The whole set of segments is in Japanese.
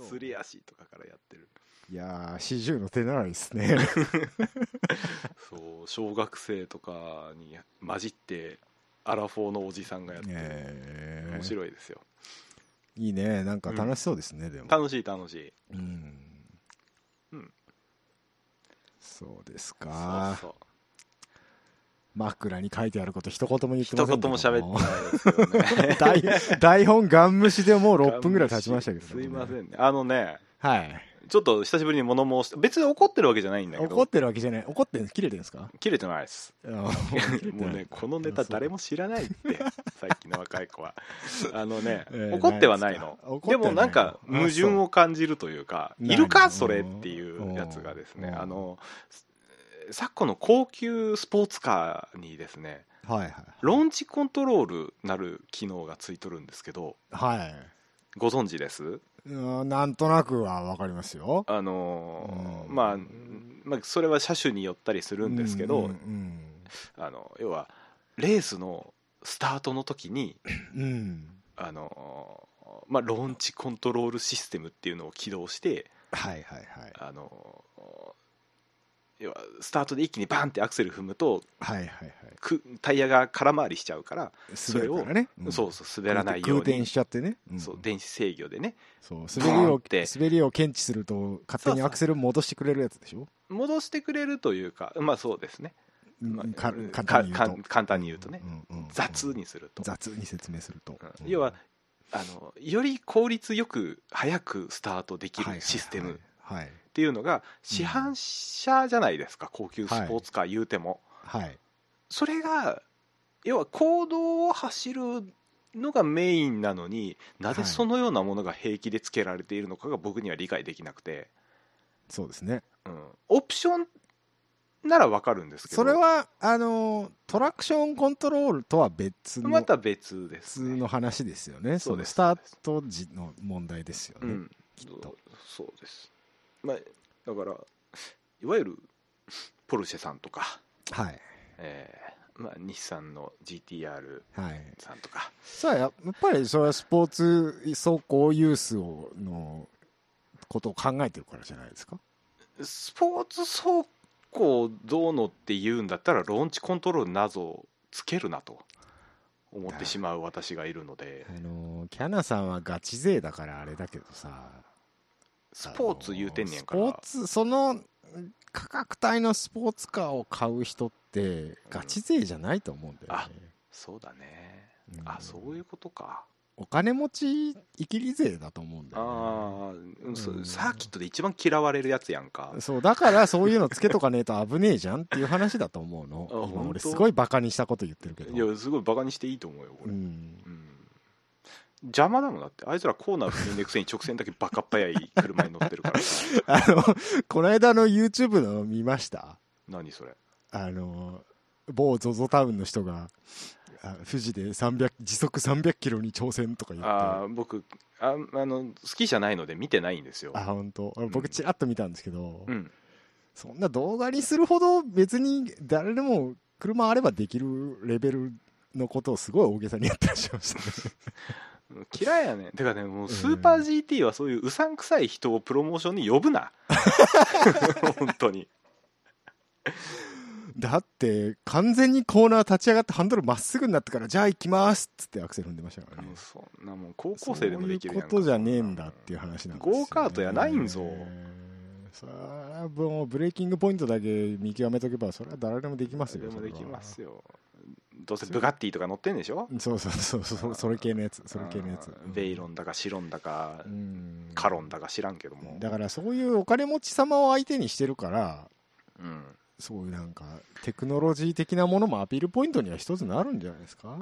すり足とかからやってる。いやー四十の手習いですね。そう小学生とかに混じってアラフォーのおじさんがやってる、えー。面白いですよ。いいね。なんか楽しそうですね、でも。楽しい楽しい。うん、うん。そうですか。そうそう枕に書いてあること一言も言ってま一せんけど。言も喋ってないですけどね。台台本ガン無視でもう6分ぐらい経ちましたけど、すいませんね。あのねはい。ちょっと久しぶりに物申して別に怒ってるわけじゃないんだけど。怒ってるわけじゃない。怒ってる切れてるんですか？切れてないです。もうねこのネタ誰も知らないって。さっきの若い子は。あのね、えー怒ってはないの。でもなんかあ矛盾を感じるというかいるか何それっていうやつがですね。うん。あの昨今の高級スポーツカーにですねはいはいローンチコントロールなる機能がついとるんですけどはい。ご存知です？うんなんとなくは分かりますよ。あのーうん。まあまあそれは車種によったりするんですけど、うんあの要はレースのスタートの時にうん。うんあのまあ、ローンチコントロールシステムっていうのを起動してはいはいはい。あの要はスタートで一気にバンってアクセル踏むとはいはいはい。くタイヤが空回りしちゃうから、それを滑るからね、ん。そうそう滑らないように。空転しちゃってね、ん。そう電子制御でね。そう滑りを滑りを検知すると勝手にアクセル戻してくれるやつでしょ？戻してくれるというかまあそうですね、まあうんかうん簡単に言うと。か簡単に言うとね、うんうんうん雑にすると、雑に説明すると、うん。要はあのより効率よく早くスタートできるシステム。っはいていうのが市販車じゃないですか、高級スポーツカー言うても、はい、はい。それが要は公道を走るのがメインなのになぜそのようなものが平気でつけられているのかが僕には理解できなくて、そうですね。うん、オプションならわかるんですけど。それはあのトラクションコントロールとは別の、また別です、ね、の話ですよね。そうです。のスタート時の問題ですよね、うん。きっと。そうです、まあ、だからいわゆるポルシェさんとか、はい。えーまあ、日産の GTR はい。さんとか。さあやっぱりそれはスポーツ走行ユースをのことを考えてるからじゃないですか？スポーツ走行どうのって言うんだったらローンチコントロールなぞつけるなと思ってしまう私がいるので。あのキャナさんはガチ勢だからあれだけどさスポーツ言うてんねんかあのら。スポーツその価格帯のスポーツカーを買う人ってガチ勢じゃないと思うんだよね、そうだね。うん。あそういうことか。お金持ちいきり勢だと思うんだよ、ね、ああ、うんサーキットで一番嫌われるやつやんか。そうだからそういうのつけとかねえと危ねえじゃんっていう話だと思うの。あ今俺すごいバカにしたこと言ってるけど。いやすごいバカにしていいと思うよこれ、うん。うん邪魔だもんだって。あいつらコーナー踏みんでくせに直線だけバカっ早い車に乗ってるからさ。あのこの間の YouTube の見ました？何それ？あの某 ZOZO タウンの人があ富士で300時速300キロに挑戦とか言って。あー僕ああの好きじゃないので見てないんですよ。あ本当？僕ちらっと見たんですけど、うん。そんな動画にするほど別に誰でも車あればできるレベルのことをすごい大げさにやってらっしゃいましたね 嫌いやねん。てかねもうスーパー GT はそういううさんくさい人をプロモーションに呼ぶな。本当に。だって完全にコーナー立ち上がってハンドルまっすぐになってからじゃあ行きますっつってアクセル踏んでましたからね。そんなもん高校生でもできるやんことじゃねえんだっていう話なんですよ、ね、ゴーカートやないんぞ。それはもうブレーキングポイントだけ見極めとけばそれは誰でもできますよ。でもできますよよどうせブガッティとか乗ってんでしょ？そうそうそうそうそれ系のやつそれ系のやつ。うん。ベイロンだかシロンだかうん。カロンだか知らんけども。だからそういうお金持ち様を相手にしてるからうん。そういうなんかテクノロジー的なものもアピールポイントには一つなるんじゃないですか、は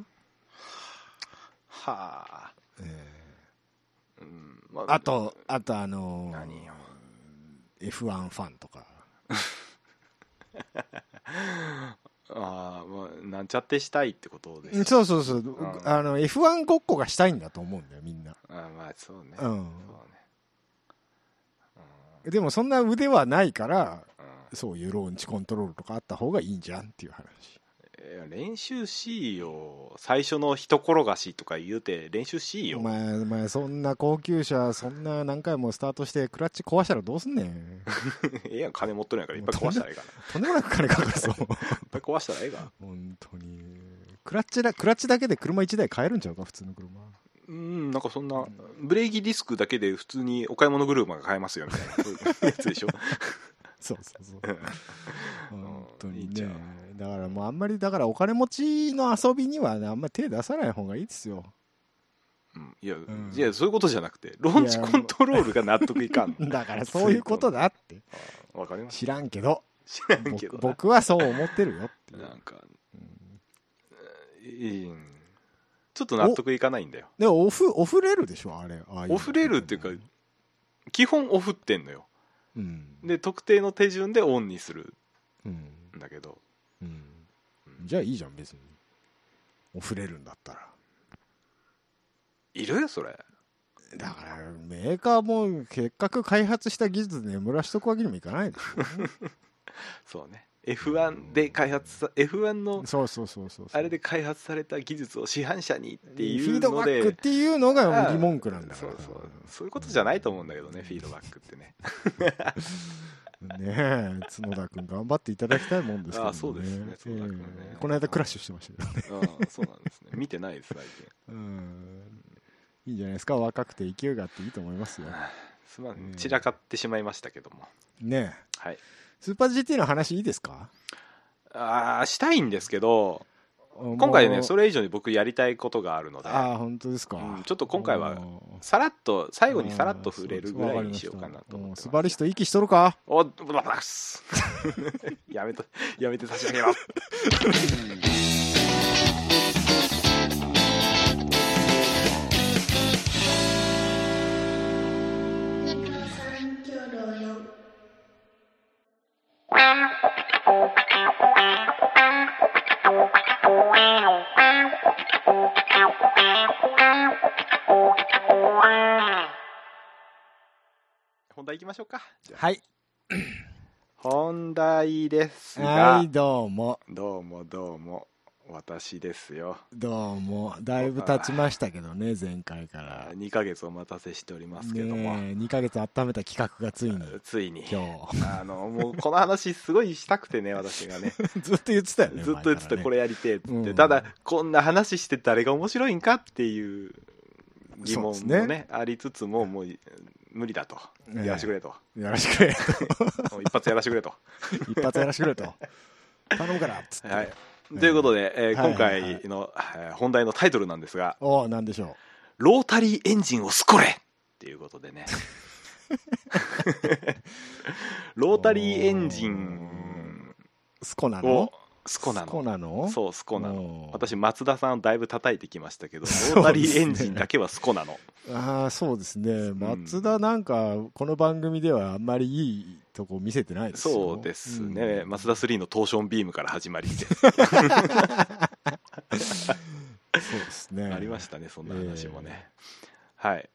あ。えうん。まえあとあとあのー何よ。F1 ファンとか ああまあなんちゃってしたいってことですそうそうそう、ん。あの F1 ごっこがしたいんだと思うんだよみんな、あまあそうね、うそうね。ん、でもそんな腕はないからうん。そういうローンチコントロールとかあった方がいいんじゃんっていう話練習しいよ最初の一転がしとか言うて練習しいよお前お前そんな高級車そんな何回もスタートしてクラッチ壊したらどうすんねん。ええやん金持っとるんやから いっぱい壊したらええかとんでもなく金かかるぞ。らいっぱい壊したらええか本当に。クラッチだクラッチだけで車1台買えるんちゃうか普通の車。うんなんかそんなブレーキディスクだけで普通にお買い物車が買えますよみたいな。そういうやつでしょ。そうそうそう。うん本当にね。んだからもうあんまりだからお金持ちの遊びにはねあんまり手出さない方がいいですよ。うん。いや、ん。いやそういうことじゃなくてローンチコントロールが納得いかん。だからそういうことだって。あわかります。知らんけど。知らんけど。僕僕はそう思ってるよってななんかうん。いいちょっと納得いかないんだよ。でオフオフれるでしょあれ。ああオフれるっていうか基本オフってんのよ。うん。で特定の手順でオンにするうんんだけどうん。じゃあいいじゃん別に。オフれるんだったら。いるそれ。だからメーカーも結核開発した技術で眠らしとくわけにもいかないでし そうね。F1 で開発さ F1 のょそうそうそうそう。あれで開発された技術を市販車にってフィいうードバックっていうのが疑問句なんだから。そうそう。そういうことじゃないと思うんだけどねフィードバックってね ねえ角田君頑張っていただきたいもんですけど、ね、あそうですね角田君ね。ええこの間クラッシュしてましたけどね。うんそうなんですね。見てないです最近。うん。いいんじゃないですか。若くて勢いがあっていいと思いますよ。すまうんん散らかってしまいましたけども。ねえ。はい。スーパー GT の話いいですか？ああしたいんですけど今回ねそれれ以上に僕やりたいことがあるので。ああ本当ですか、うんちょっと今回はうんさらっと最後にさらっと触れるぐらいにしようかなと思ってスます。バリスト息しとるか？おっブラックス。やめとやめて差し上げろ三九六四。本題行きましょうか。じゃあ。はい。本題ですが、はいどうも。どうもどうも私ですよ。どうもだいぶ経ちましたけどね前回から。2ヶ月お待たせしておりますけども、ねえ2ヶ月温めた企画がついに ついに。今あのもうこの話すごいしたくてね 私がね。日ずっと言ってたよねずっと言ってた、これやりてえっつって、うん。ただこんな話して誰が面白いんかっていう疑問もそうですね。ありつつももう無理だと。ええ。やらしてくれと、やらしてくれ 一発やらしてくれと。一発やらしてくれと。頼むからっつって、はいということで、えーはい今回の、えー本題のタイトルなんですがおおなんでしょ「ロータリーエンジンをスコれ!」っていうことでね。ロータリーエンジンうスコなをの？スコなスコのなの？そうスコなの。私松田さんをだいぶ叩いてきましたけどロータリーエンジンだけはスコなの。ああそうですね。松田なんかこの番組ではあんまりいいとこ見せてないですよ。そうですね、うん。マツダ3のトーションビームから始まりでそうですね。ありましたねそんな話もね、はい。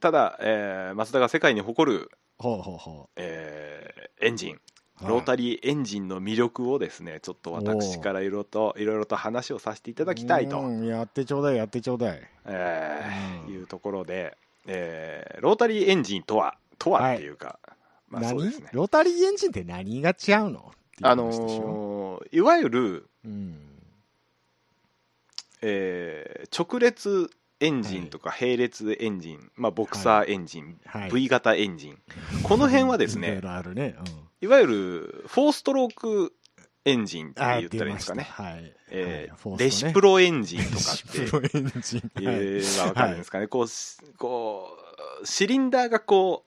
ただ、えー、マツダが世界に誇る、ほうほうほえーエンジン。うロータリーエンジンの魅力をですねちょっと私からいろいろといろいろと話をさせていただきたいと、うんやってちょうだいやってちょうだい。えーうん。いうところで、えーロータリーエンジンとはとはっていうか、まあそう何ですね。ロータリーエンジンって何が違うの？あのーいわゆる、うん。えー直列エンジンとか並列エンジン、まあ、ボクサーエンジン、はい。V 型エンジン。この辺はですいろねいろあるね、うん、いわゆるフォーストロークエンジンってあ言ったらいいんですかね。はい、えーはいね。レシプロエンジンとかレシってプロエンジン、はい。いうのが分かるんですかね、こうしこうシリンダーがこ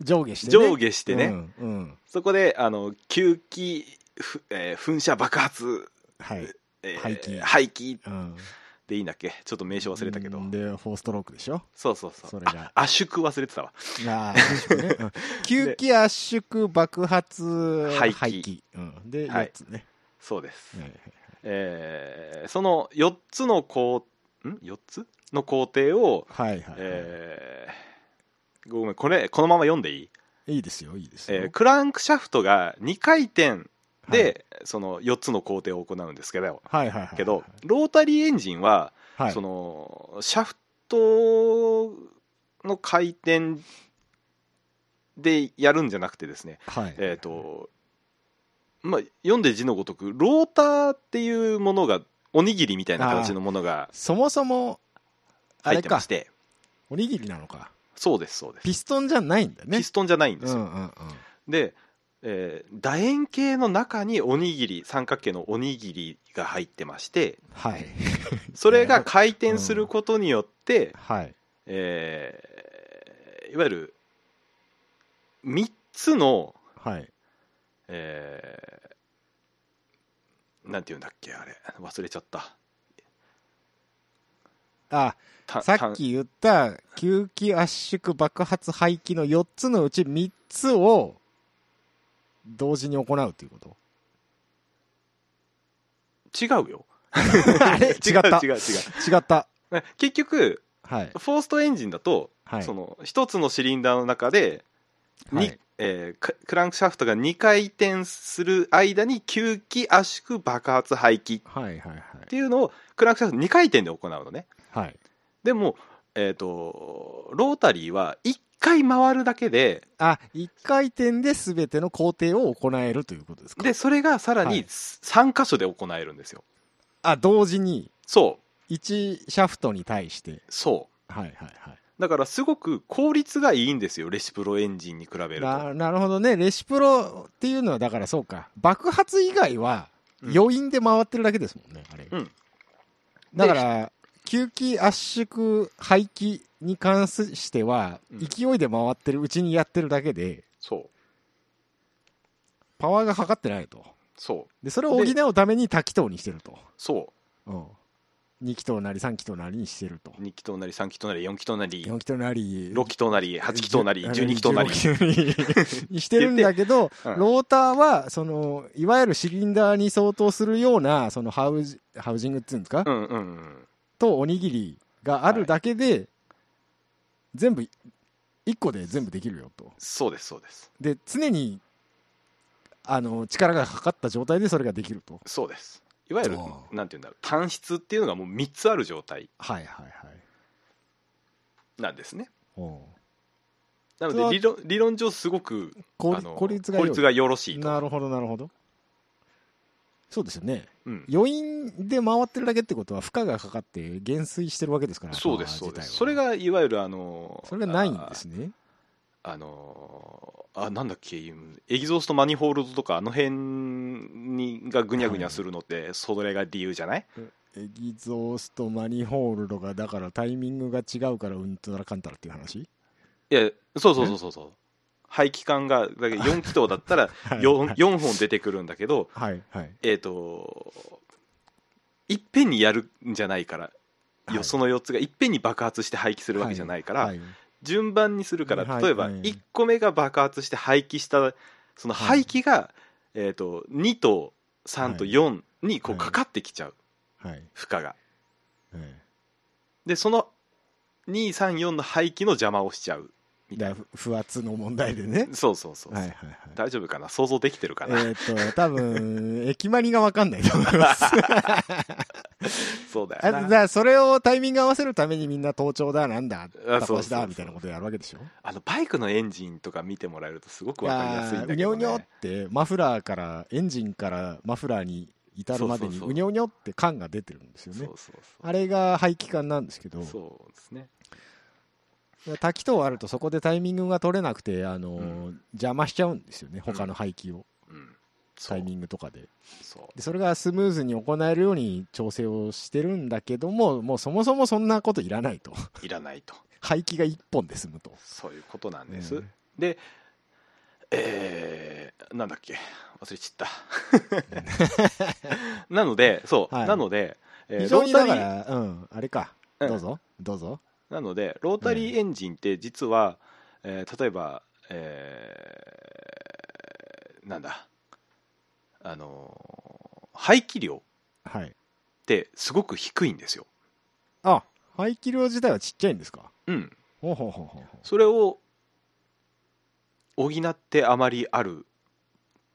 上下して、うね、上下してね、うんうん。そこであの吸気、ふえー噴射爆発、はい、えー排気。排気。うん、でいいんだっけ？ちょっと名称忘れたけど、でフォーストロークでしょ？そうそうそう。それがあ。圧縮忘れてたわ。ああ圧縮ね、うん。吸気圧縮爆発排気。排気、うん、ではい。4つね、そうです、はいはいえーその4つの工ん？4つの工程を、はいはい、えーごめんこれこのまま読んでいい、いいですよいいですよ、えークランクシャフトが2回転で、その4つの工程を行うんですけどはいはいはい。けどロータリーエンジンは、はい、そのシャフトの回転でやるんじゃなくてですねはい。えっ、とまあ読んで字のごとくローターっていうものがおにぎりみたいな形のものがそもそも、あ入ってまし、ておにぎりなのか。そうですそうですピストンじゃないんだね。ピストンじゃないんですよ、うんうんうん。で、えー楕円形の中におにぎり三角形のおにぎりが入ってましてはい。それが 回転することによって、はい。えーいわゆる3つの、はい。えーなんていうんだっけあれ忘れちゃったあ、たさっき言った吸気圧縮爆発排気の4つのうち3つを同時に行うということ？た違うよ。あれ？違った？違う違う。違う違った？結局はい。フォーストエンジンだと、はい。その1つのシリンダーの中でにはい。えーククランクシャフトが2回転する間に吸気圧縮爆発排気はいはいはい。っていうのをクランクシャフト2回転で行うのね。はい。でも、えー、とロータリーは1回回るだけであ一回転で全ての工程を行えるということですか？でそれがさらにはい。3箇所で行えるんですよ。あ同時に？そう。1シャフトに対して？そう。はいはいはい。だからすごく効率がいいんですよレシプロエンジンに比べると。ななるほどね。レシプロっていうのはだからそうか。爆発以外はうん。余韻で回ってるだけですもんね、あれ、うん。だから吸気圧縮排気に関してはうん。勢いで回ってるうちにやってるだけでそう。パワーがかかってないと。そう。でそれを補うために多気筒にしてると、そう。ん、2気筒なり3気筒なりにしてると。う2気筒なり3気筒なり4気筒なり4気筒なり6気筒なり8気筒なり12気筒なり。16気筒なりにしてるんだけど、うん。ローターはそのいわゆるシリンダーに相当するようなそのハウジハウジングっていうんですか、うんうんうんとおにぎりがあるだけで、全部1個で全部できるよと。そうですそうです。で常にあの力がかかった状態でそれができると。そうです。いわゆるあなんていうんだろう単質っていうのがもう3つある状態。はいはいはい。なんですね。なので理論理論上すごく効率がよろしいと。なるほどなるほどそうですよね。うん。余韻で回ってるだけってことは負荷がかかって減衰してるわけですからそうですそうです。それがいわゆるあのそれがないんですね。ああのあなんだっけエキゾーストマニホールドとかあの辺にがぐにゃぐにゃするのってそれが理由じゃない？エギゾーストマニホールドがだからタイミングが違うからうんとらかんたらっていう話？いやそうそうそうそうそう排気管がだけど4気筒だったら はい 4, 4本出てくるんだけどはいはい。えっ、といっぺんにやるんじゃないから、よはい。その4つがいっぺんに爆発して廃棄するわけじゃないから、はい順番にするからはい例えばはい1個目が爆発して廃棄したそのはい。廃棄が、えー、と2と3と4にこうはい。かかってきちゃう。はい。負荷が。えでその234の廃棄の邪魔をしちゃうえだ不不圧の問題でね。そうそうそう、はいはいはい。大丈夫かな？想像できてるかな、えーっと多分駅まりが分かんないと思います。そうだあだかよな。らそれをタイミング合わせるためにみんな盗聴だなんだあタコシだみたいなことやるわけでしょ？あのバイクのエンジンとか見てもらえるとすごくわかりやすいんだけど、うにょうにょっね、てマフラーからエンジンからマフラーに至るまでにそうにょうにょって感が出てるんですよね。あれが排気管なんですけど。そうですね滝等あるとそこでタイミングが取れなくてあの、うん。邪魔しちゃうんですよね他の排気を、うん。そう。タイミングとかで。そう。でそれがスムーズに行えるように調整をしてるんだけどももうそもそもそんなこといらないと。いらないと。排気が1本で済むと。そういうことなんです、うん。でえー、なんだっけ？忘れちった。なのでそう、はい。なので、えー非常にだからうん。あれか。うん。どうぞ、どうぞなのでロータリーエンジンって実は、えー例えば、えーなんだあのー排気量っはい。てすごく低いんですよ。あ排気量自体はちっちゃいんですか？うん。ほうほうほうほうほそれを補ってあまりある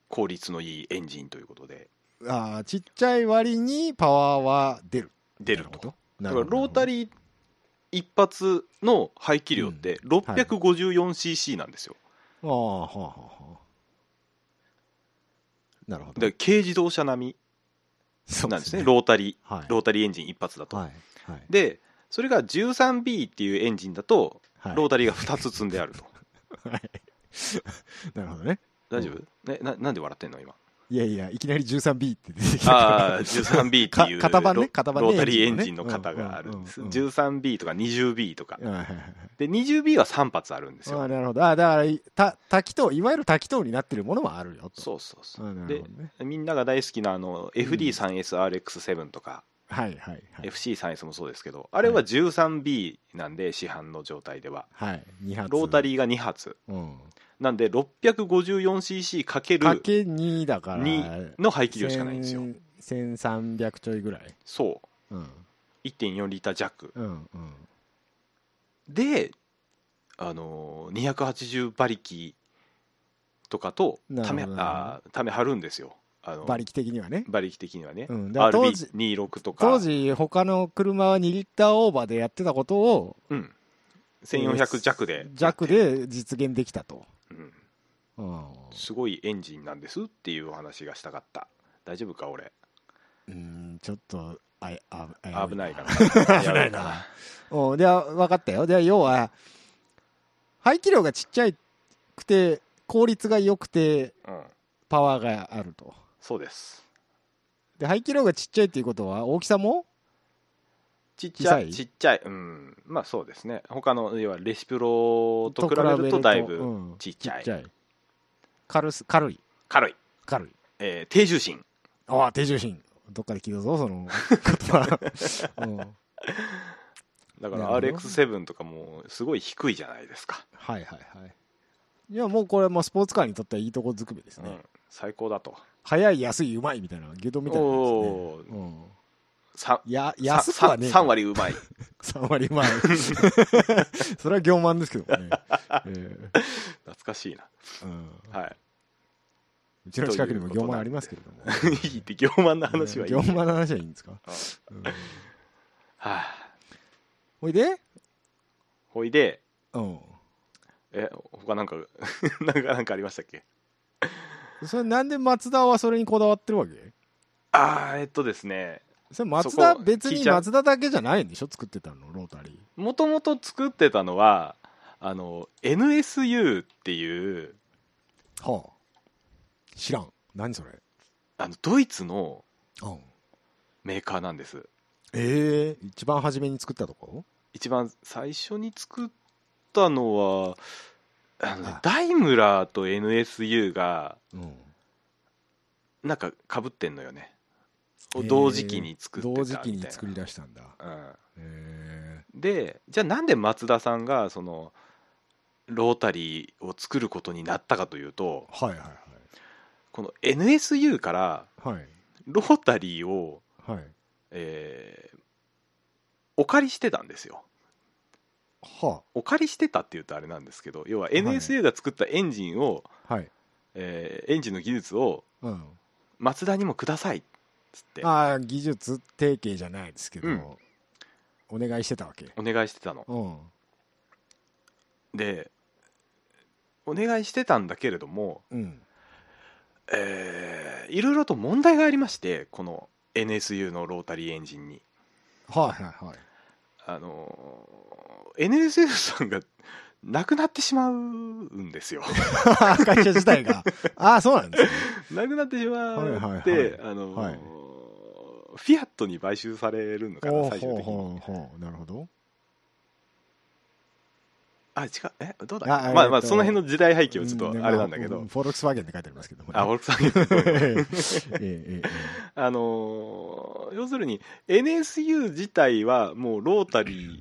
効率のいいエンジンということで。ああちっちゃい割にパワーは出る。出ると。なるほど。だからロータリー一発の排気量ってうん。はい 654cc なんですよ、ああはあはあはあ。なるほど。で軽自動車並そみなんですね。ロータリーはい。ロータリーエンジン一発だと、はいはい。でそれが 13B っていうエンジンだとはい。ロータリーが2つ積んであると、はい。なるほどね。大丈夫、ね、ななんで笑ってんの今？いやいやいきなり 13B って出てきたああ 13B っていう か型番ねロ型番ねロータリーエンジジンの型があるんです、うんうんうん 13B とか 20B とかで 20B は3発あるんですよ。あなるほど。あだからた多気筒いわゆる多気筒になってるものもあるよと。そうそうそう。でみんなが大好きなあの FD3SRX7 とか、はいはいはい。FC3S もそうですけどあれは 13B なんで市販の状態では。はい。2発。ロータリーが2発。うんなんで 654cc かけるかけ2だから2の排気量しかないんですよ。1000 1300ちょいぐらい。そう。うん。1.4リッター弱。うんうん。であのー280馬力とかとためあーため張るんですよ。あの馬力的にはね。馬力的にはね、うん。当時 RB26 とか。当時他の車は2リッターオーバーでやってたことをうん、1400弱で弱で実現できたと、うん。うんすごいエンジンなんですっていうお話がしたかった。大丈夫か俺？うんちょっとあいあ危ないか 危らないな。うんで分かったよ。で要は排気量がちっちゃくて効率が良くてうん。パワーがあると。そうです。で排気量がちっちゃいっていうことは大きさも？ちっちゃい。い？ちっちゃい。うん。まあそうですね。他の要はレシプロと比べるとだいぶうん。ちっちゃい。ちっちゃい。軽す軽い。軽い、軽い。えー低重心。ああ低重心。どっかで聞いたぞその言葉、うん、はいだからなるほど。RX7 とかもすごい低いじゃないですか、はいはいいやもうこれスポーツカーにとってはいいとこずくめですね、うん、最高だと。速い安いうまいみたいな牛丼みたいなね。おー。うんさやさ安くはねえさ3割うまい。3割うまい。それは傲慢ですけどね、え懐かしいな。えうん。はうちの近くにも傲慢ありますけれども。いいいって傲慢な話はいい、傲慢な話はいいんですか、うん。うん。はあ、ほいで？ほいで。うん。え他なんかなんかなんかありましたっけ？それなんでマツダはそれにこだわってるわけ？ああえっとですねそれマツダそこ別に聞いちゃう。マツダだけじゃないんでしょ？作ってたの？ロータリもともと作ってたのはあの NSU っていうーはあ。知らん。何それ？あのドイツのうん。メーカーなんです。ええ一番初めに作ったとこ？一番最初に作ったのはあのねあダイムラーと NSU がうん。なんかかぶってんのよね同時期に作ってた同時期に作り出したんだ。うん。へでじゃあなんで松田さんがそのロータリーを作ることになったかというとえはいはい。この NSU からはい。はいロータリーを、はい。えーお借りしてたんですよ。はお借りしてたって言うとあれなんですけど要は NSU が作ったエンジンを、あはい。えーエンジンの技術をうん。マツダにもくださいっつって。ああ技術提携じゃないですけど、うん。お願いしてたわけ。お願いしてたの。うん。でお願いしてたんだけれども、うん。えーいろいろと問題がありましてこの NSU のロータリーエンジンに。はいはいはい。あのー NSU さんがなくなってしまうんですよ。会社自体が。ああそうなんですね。なくなってしまはいはいはい。ってあのーはいフィアットに買収されるのかな最終的に。なるほど。あ違うえどうだ？あまあまあえっとその辺の時代背景はちょっとうあれなんだけど、まあフォルクスワーゲンって書いてありますけどもね。あ、俺さん言うとえええええあのー要するに NSU 自体はもうロータリー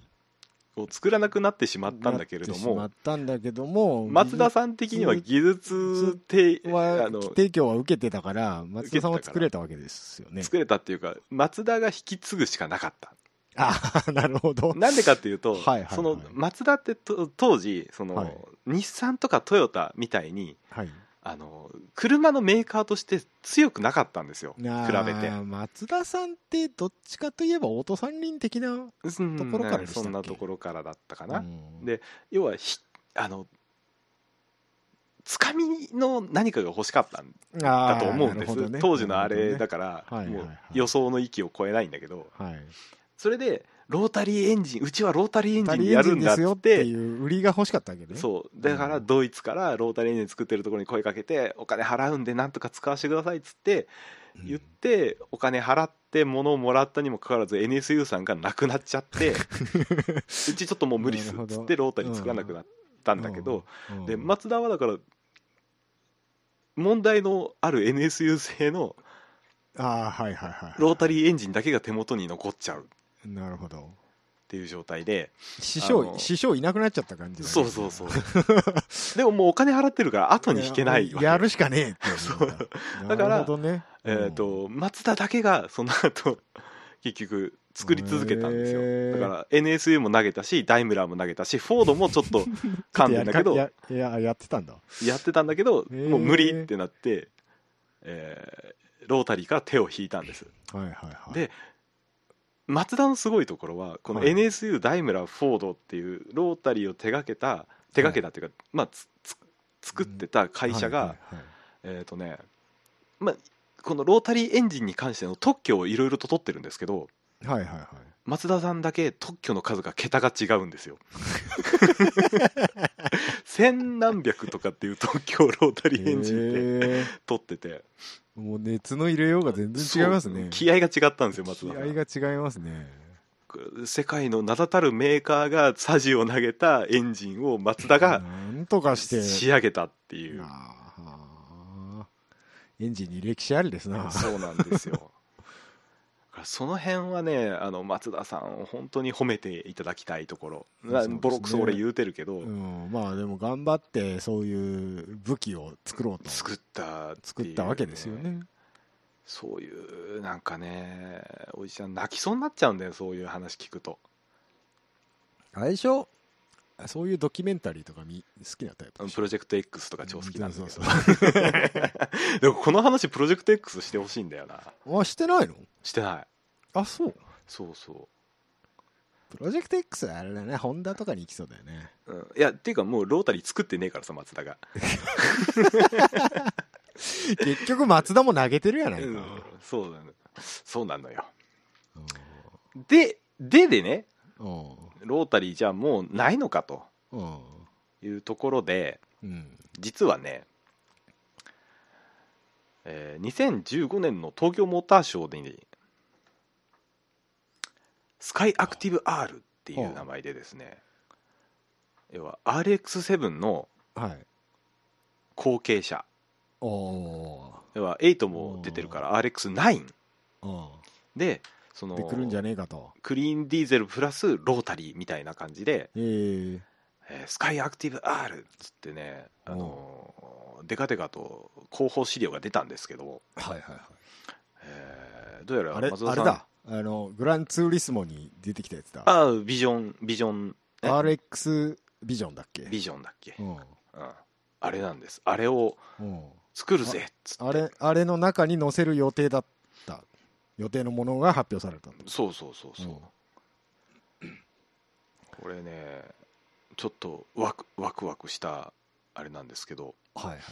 を作らなくなってしまったんだけれどもったんだけども松田さん的には技術てはあの提供は受けてたから松田さんは作れたわけですよね。作れたっていうか松田が引き継ぐしかなかった。ああ なるほど。なんでかっていうと、はいはいはい。その松田ってと当時その、はい。日産とかトヨタみたいにはいああの車のメーカーとして強くなかったんですよ。比べて。松田さんってどっちかといえばオート三輪的な、うんところからでしたっけ？そんなところからだったかな、うん。で要はひあのつかみの何かが欲しかったんだと思うんです、ね当時のあれだから、もう予想の域を超えないんだけど。はい、それでロータリーエンジンうちはロータリーエンジンでやるんだっっつって。ていう売りが欲しかったわけねそう。だからうんドイツからロータリーエンジン作ってるところに声かけてお金払うんでなんとか使わせてくださいっつってうん言ってお金払って物をもらったにもかかわらず NSU さんがなくなっちゃって うちちょっともう無理っす。っつってロータリー作らなくなったんだけど、うんでマツダはだから問題のある NSU 製のああはいはいはいロータリーエンジンだけが手元に残っちゃう。っなるほど。ていう状態で師匠師匠いなくなっちゃった感じだね。そうそうそう。でももうお金払ってるから後に引けない やるしかねえってだだからなるほどね。えー、と松田だけがその後 結局作り続けたんですよ。だから NSU も投げたしダイムラーも投げたしフォードもちょっと噛んでんだけどややってたんだ。やってたんだけどもう無理ってなって、えーロータリーから手を引いたんです。はいはいはい。で松田のすごいところはこのはい。NSU ダイムラーフォードっていうロータリーを手掛けた手掛けたっていうか、まあつつ作ってた会社が、はいはいはい。えっ、とねまあこのロータリーエンジンに関しての特許をいろいろと取ってるんですけどはいはいはい。松田さんだけ特許の数が桁が違うんですよ。千何百とかっていう特許をロータリーエンジンでへ取ってて。ーもう熱の入れようが全然違いますね。気合が違ったんですよ松気田さん合が違いますね。世界の名だたるメーカーがサジを投げたエンジンを松田がなんとかして。仕上げたっていう。エンジンに歴史ありですな。そうなんですよ。だからその辺はねあの松田さんを本当に褒めていただきたいところ、ね。ボロクソ俺言うてるけど、うん、まあでも頑張ってそういう武器を作ろうと。作った作ったわけですよね。そういうなんかねおじちゃん泣きそうになっちゃうんだよそういう話聞くと。あれでしょ？そういうドキュメンタリーとかみ好きなタイププロジェクト X とか超好きなんだけど、でもこの話プロジェクト X してほしいんだよな。あしてないの？してないあそう。そうそプロジェクト X はあれだね。ホンダとかに行きそうだよね。う、うん、いやっていうかもうロータリー作ってねえからさ松田が、結局松田も投げてるやないか、うん。そうなの。そうなのよ。うでででねんうんロータリーじゃあもうないのかと。うんいうところでうん。実はね、えー2015年の東京モーターショーでスカイアクティブ R っていう名前でですね。要は RX7 のはい。後継者。おお要は8も出てるから RX9 ー。でそのでくるんじゃねえかと。クリーンディーゼルプラスロータリーみたいな感じで、えええースカイアクティブ R っつってね、あのーデカデカと広報資料が出たんですけど、はいはいはい。えーどうやら松田さんあれだあのグランツーリスモに出てきたやつだ。あビジョンビジョンえ？RX ビジョンだっけ？ビジョンだっけ、うん。うん、あれなんです。あれをうん。作るぜっつって。あれあれの中に載せる予定だった。予定のものが発表されたと。そうそうそうそう、うん。これねちょっとワクワクワクしたあれなんですけど。はいはいはい。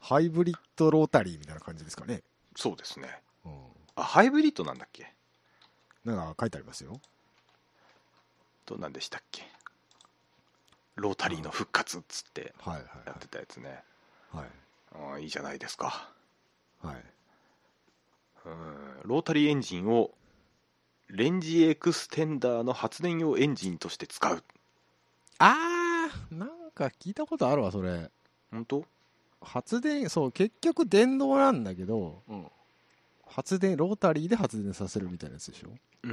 ハイブリッドロータリーみたいな感じですかね、そうですね。うん、あハイブリッドなんだっけ？なんか書いてありますよ。どうなんでしたっけ？ロータリーの復活っつってやってたやつね、はい。あいいじゃないですか。はい。うんロータリーエンジンをレンジエクステンダーの発電用エンジンとして使う。あーなんか聞いたことあるわそれ。本当？発電そう結局電動なんだけどうん発電ロータリーで発電させるみたいなやつでしょ？うー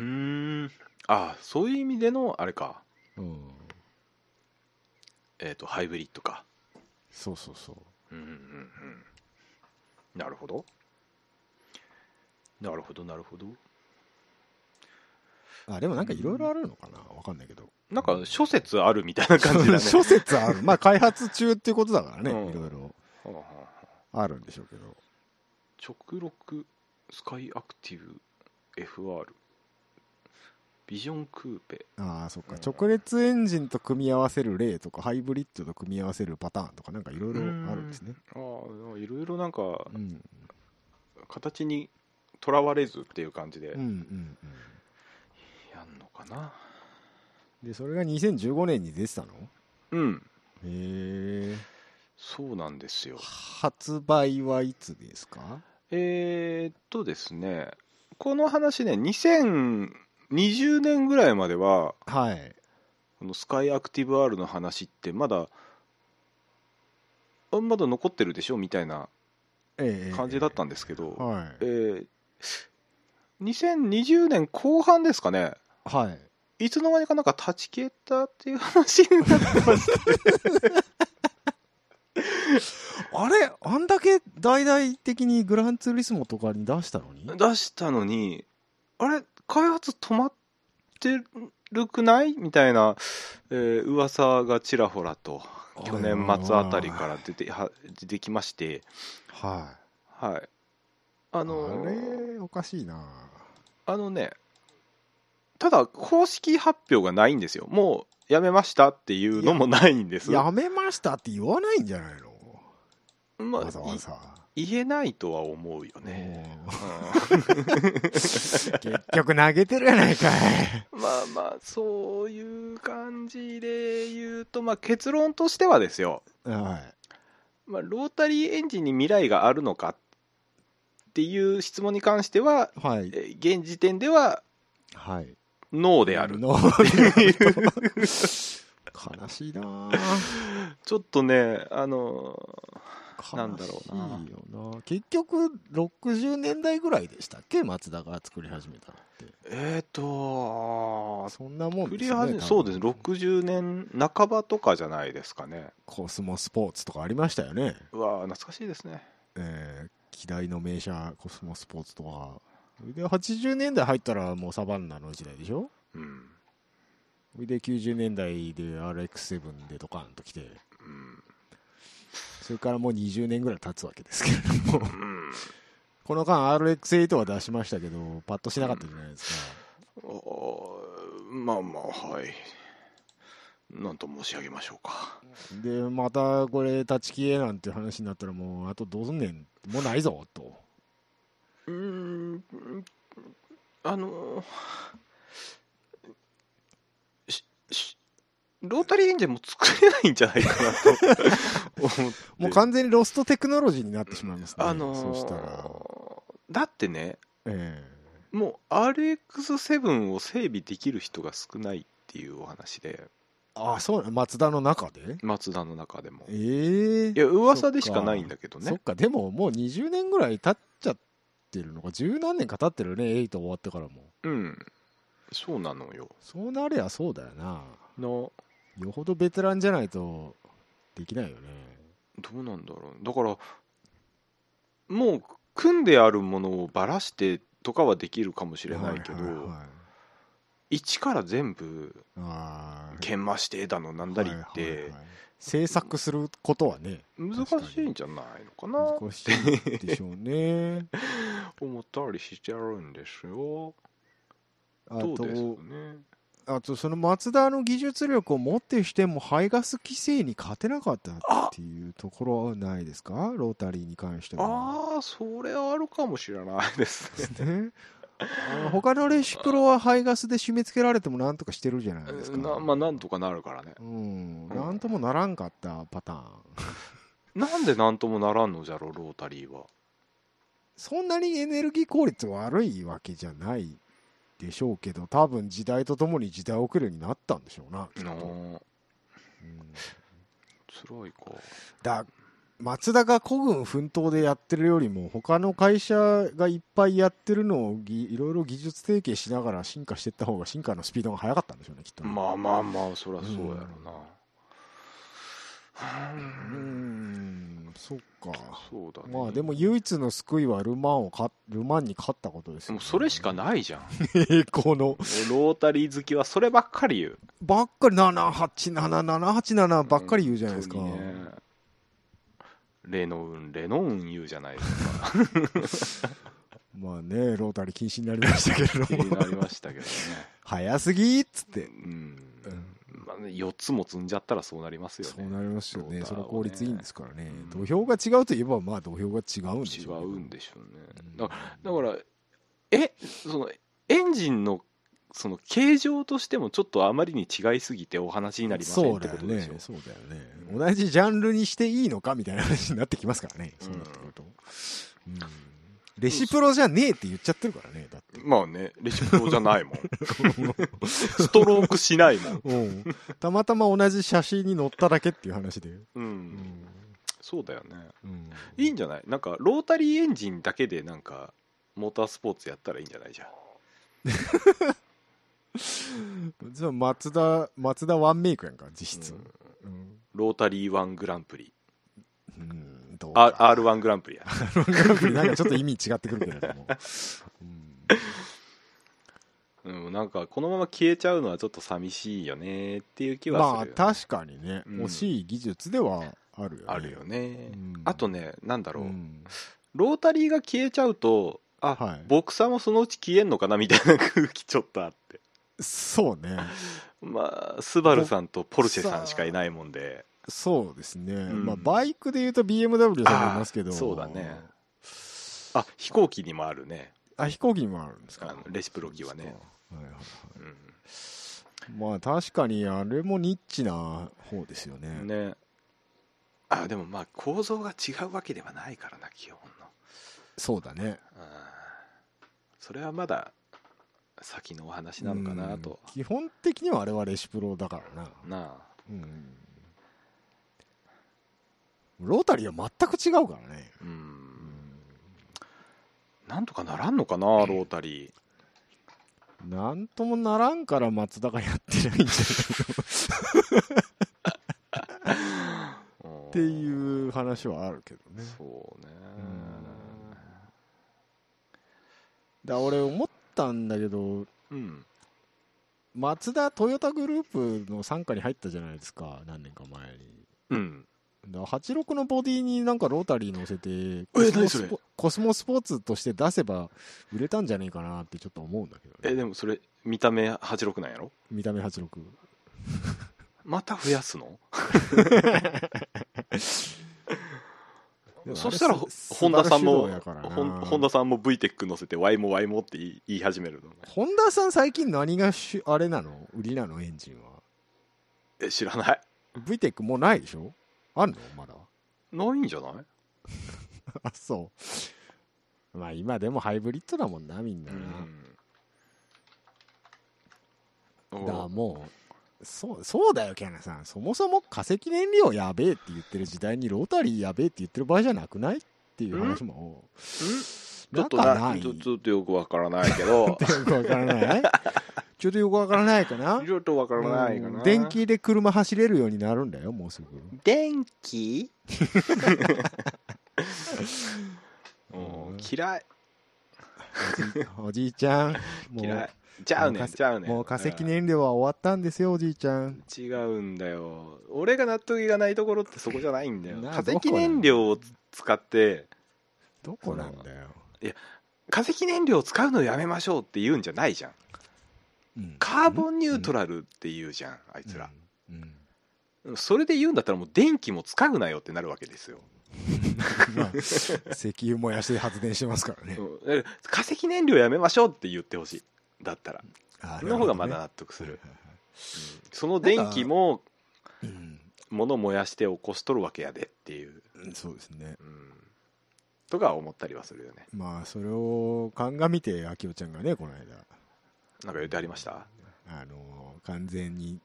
ん。あそういう意味でのあれか。うん。えっ、とハイブリッドか。そうそうそう。うんうんうんうん。なるほど。なるほどなるほど。あでもなんかいろいろあるのかな？わかんないけど。なんか諸説あるみたいな感じだね。諸説ある。まあ開発中っていうことだからねうん。いろいろあるんでしょうけど。直録スカイアクティブ FR ビジョンクーペ。ああそっか。うん。直列エンジンと組み合わせる例とかハイブリッドと組み合わせるパターンとかなんかいろいろあるんですね。ああいろいろなんかうん。形にとらわれずっていう感じでうんうんうん。やんのかな。でそれが2015年に出てたの？うん。へえそうなんですよ。発売はいつですか？えー、っとですねこの話ね2020年ぐらいまでははい。このスカイアクティブ R の話ってまだあまだ残ってるでしょ？みたいなええ。感じだったんですけど、はい。えー2020年後半ですかね。はい。いつの間にかなんか断ち切ったっていう話になってまして あれあんだけ大々的にグランツーリスモとかに出したのに？出したのにあれ開発止まってるくない？みたいな、えー噂がちらほらと去年末あたりから出ては出てきまして。はい。はい。ああのーれおかしいな。あのねただ公式発表がないんですよ。もうやめましたっていうのもないんです。やめましたって言わないんじゃないの？まあわざわざ。い言えないとは思うよね、もう 結局投げてるやないかい。うんまあまあそういう感じで言うと、まあ、結論としてはですよ。はい。まあ、ロータリーエンジンに未来があるのかっていう質問に関しては、はい。えー現時点でははい。ノーである。ノーである。と 悲しいなぁ。ちょっとね、あのな。んだろうな。結局60年代ぐらいでしたっけ？松田が作り始めたのって。えっ、とそんなもんですよね始めそうです、多分60年半ばとかじゃないですかね。コスモスポーツとかありましたよね。うわ懐かしいですね。えー、機代の名車コスモスポーツとかで80年代入ったらもうサバンナの時代でしょ？うん。それで90年代で RX7 でドカンと来て。うん。それからもう20年ぐらい経つわけですけれども。うん。この間 RX8 は出しましたけどパッとしなかったじゃないですか、あーまあまあ、はい。なんと申し上げましょうか。でまたこれ立ち消えなんて話になったらもうあとどうすんねん。もうないぞと。うーん。あのししロータリーエンジンも作れないんじゃないかなと。もう完全にロストテクノロジーになってしまいますね、あのーそうしたら、だってねえもう RX7 を整備できる人が少ないっていうお話で。えあそう松田の中で？松田の中でも。ええ。いや噂でしかないんだけどね。そっか。でももう20年ぐらい経っちゃってるのか。十何年か経ってるね8終わってからも。うん。そうなのよ。そうなりゃそうだよな。のよほどベテランじゃないとできないよね。どうなんだろう。だからもう組んであるものをばらしてとかはできるかもしれないけど、はいはいはい一から全部研磨してだのなんだりっはいはいてはい。制作することはね難しいんじゃないのかな。難しいでしょうね。思ったりしちゃうんですよ。あどうですとねあとその松田の技術力を持ってしても排ガス規制に勝てなかったっていうところはないですか？ロータリーに関しては。ああそれはあるかもしれないですね。ね。あの他のレシプロは排ガスで締め付けられてもなんとかしてるじゃないですか。なまあなんとかなるからね。うん。なんともならんかったパターン。なんでなんともならんのじゃろロータリーは。そんなにエネルギー効率悪いわけじゃないでしょうけど多分時代とともに時代遅れになったんでしょうなきっと、うん。辛いか。だ松田が孤軍奮闘でやってるよりも他の会社がいっぱいやってるのをぎいろいろ技術提携しながら進化していった方が進化のスピードが速かったんでしょうねきっとね。まあまあまあそりゃそうやろな。うーんそっか。そうだね。まあでも唯一の救いはルマンをかルマンに勝ったことですよ、でもそれしかないじゃん。栄光のロータリー好きはそればっかり言う。ばっかり787、787ばっかり言うじゃないですか。ね。レノンレノン言うじゃないですか。まあねロータリー禁止になりましたけれども。なりましたけどね。早すぎっつって。うん、まあね、4つも積んじゃったらそうなりますよね。そうなりますよね。ね。その効率いいんですからね。うん。土俵が違うといえばまあ土俵が違うんで違しょうけど。うんでしょうね。うん。だだからえそのエンジンのその形状としてもちょっとあまりに違いすぎてお話になりませんってそうだよことでしょ？ね。そうだよね。同じジャンルにしていいのかみたいな話になってきますからね。うんそうなってくると、うんレシプロじゃねえって言っちゃってるからねだって。まあねレシプロじゃないもん。ストロークしないもん、うん。たまたま同じ写真に載っただけっていう話で、うん。うん。そうだよね。うん。いいんじゃない？なんかロータリーエンジンだけでなんかモータースポーツやったらいいんじゃないじゃん。実は松田松田ワンメイクやんか実質、うん。ロータリーワングランプリうんどうあか R1 グランプリや。グランプリなんかちょっと意味違ってくるけれども、うん。うん、なんかこのまま消えちゃうのはちょっと寂しいよねっていう気はますあるよね、確かにね、うん。欲しい技術ではあるよね。あるよね、うん。あとねなんだろう、うん。ロータリーが消えちゃうとあ、はい。ボクサーもそのうち消えんのかなみたいな空気ちょっとあって。そうね。まあスバルさんとポルシェさんしかいないもんでそうですね、ん。まあ、バイクでいうと BMW さんもいますけど。そうだね。あ飛行機にもあるね。あ飛行機にもあるんですか？レシプロ機はね、はいはい。うん。まあ確かにあれもニッチな方ですよね。ね。あでもまあ構造が違うわけではないからな基本の。そうだね。うん。それはまだ先のお話なのかなと。うん。基本的にはあれはレシプロだからな、なあ。うん、ロータリーは全く違うからね、ううん。んなんとかならんのかなロータリなんともならんから松田がやってないんじゃないーっていう話はあるけどね。そうね。だ俺思ったんだけどうん。マツダトヨタグループの傘下に入ったじゃないですか何年か前に。うん86のボディになんかロータリー乗せてえコスモコスモスポーツとして出せば売れたんじゃねえかなってちょっと思うんだけどね。えでもそれ見た目86なんやろ？見た目86また増やすの？そしたら本田さんも本田さんも VTEC 乗せて Y も Y もって言い始めるのホンダさん最近何がしあれなの？売りなの？エンジンは。え知らない。VTEC もうないでしょ？あんの？まだ。ないんじゃない？あそう。まあ今でもハイブリッドだもんなみんなな、うん。だからもうそうそうだよキャナさん。そもそも化石燃料やべえって言ってる時代にロータリーやべえって言ってる場合じゃなくないっていう話も。ちょっとなっとよくわからないけど。よくわからない？ちょっとよくわからないかな。ちょっとわからないかな。うん電気で車走れるようになるんだよもうすぐ。電気？嫌い。おじいちゃん。もう嫌い。ちゃうねちゃうねん。もう化石燃料は終わったんですよおじいちゃん。違うんだよ。俺が納得がないところってそこじゃないんだよ。な化石燃料を使ってどこなんだよ、化石燃料を使うのやめましょうって言うんじゃないじゃんカーボンニュートラルって言うじゃんあいつら、うん。それで言うんだったらもう電気も使うなよってなるわけですよ、まあ、石油燃やして発電してますからね。う。ん化石燃料やめましょうって言ってほしい。だったら。あその方がまだ納得する、うん。その電気もうん。物燃やして起こしとるわけやでっていう、うんそうですね。うん、とか思ったりはするよね。まあそれを鑑みて秋代ちゃんがねこの間なんか言ってありました？あの完全に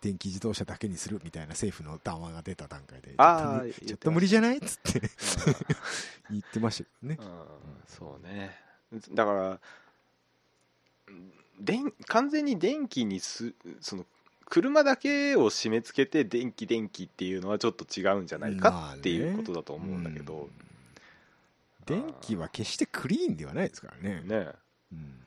電気自動車だけにするみたいな政府の談話が出た段階であちょっと無理じゃないっつって言ってましたけどねうん。そうね。だから電完全に電気にすその車だけを締め付けて電気電気っていうのはちょっっと違うんじゃないかっていうことだと思うんだけど。うん、電気は決してクリーンではないですからね。ね。だうん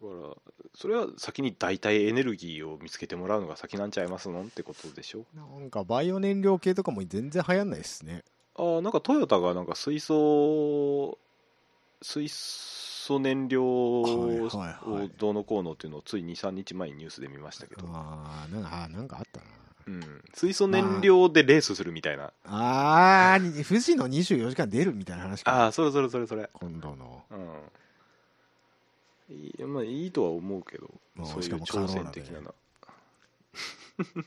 からそれは先に代替エネルギーを見つけてもらうのが先なんちゃいますの？ってことでしょ？なんかバイオ燃料系とかも全然流行んないですね。あなんかトヨタがなんか水素水素燃料はいをどうのこうのっていうのをつい23日前にニュースで見ましたけど、ああなんかあなんかあったな。うん、水素燃料でレースするみたいな、ああ富士の24時間出るみたいな話か。ああそれそれそれそれ。今度の。うんいい,、まあ、いいとは思うけどまあそういうしかもカロ挑ーラで。戦的なな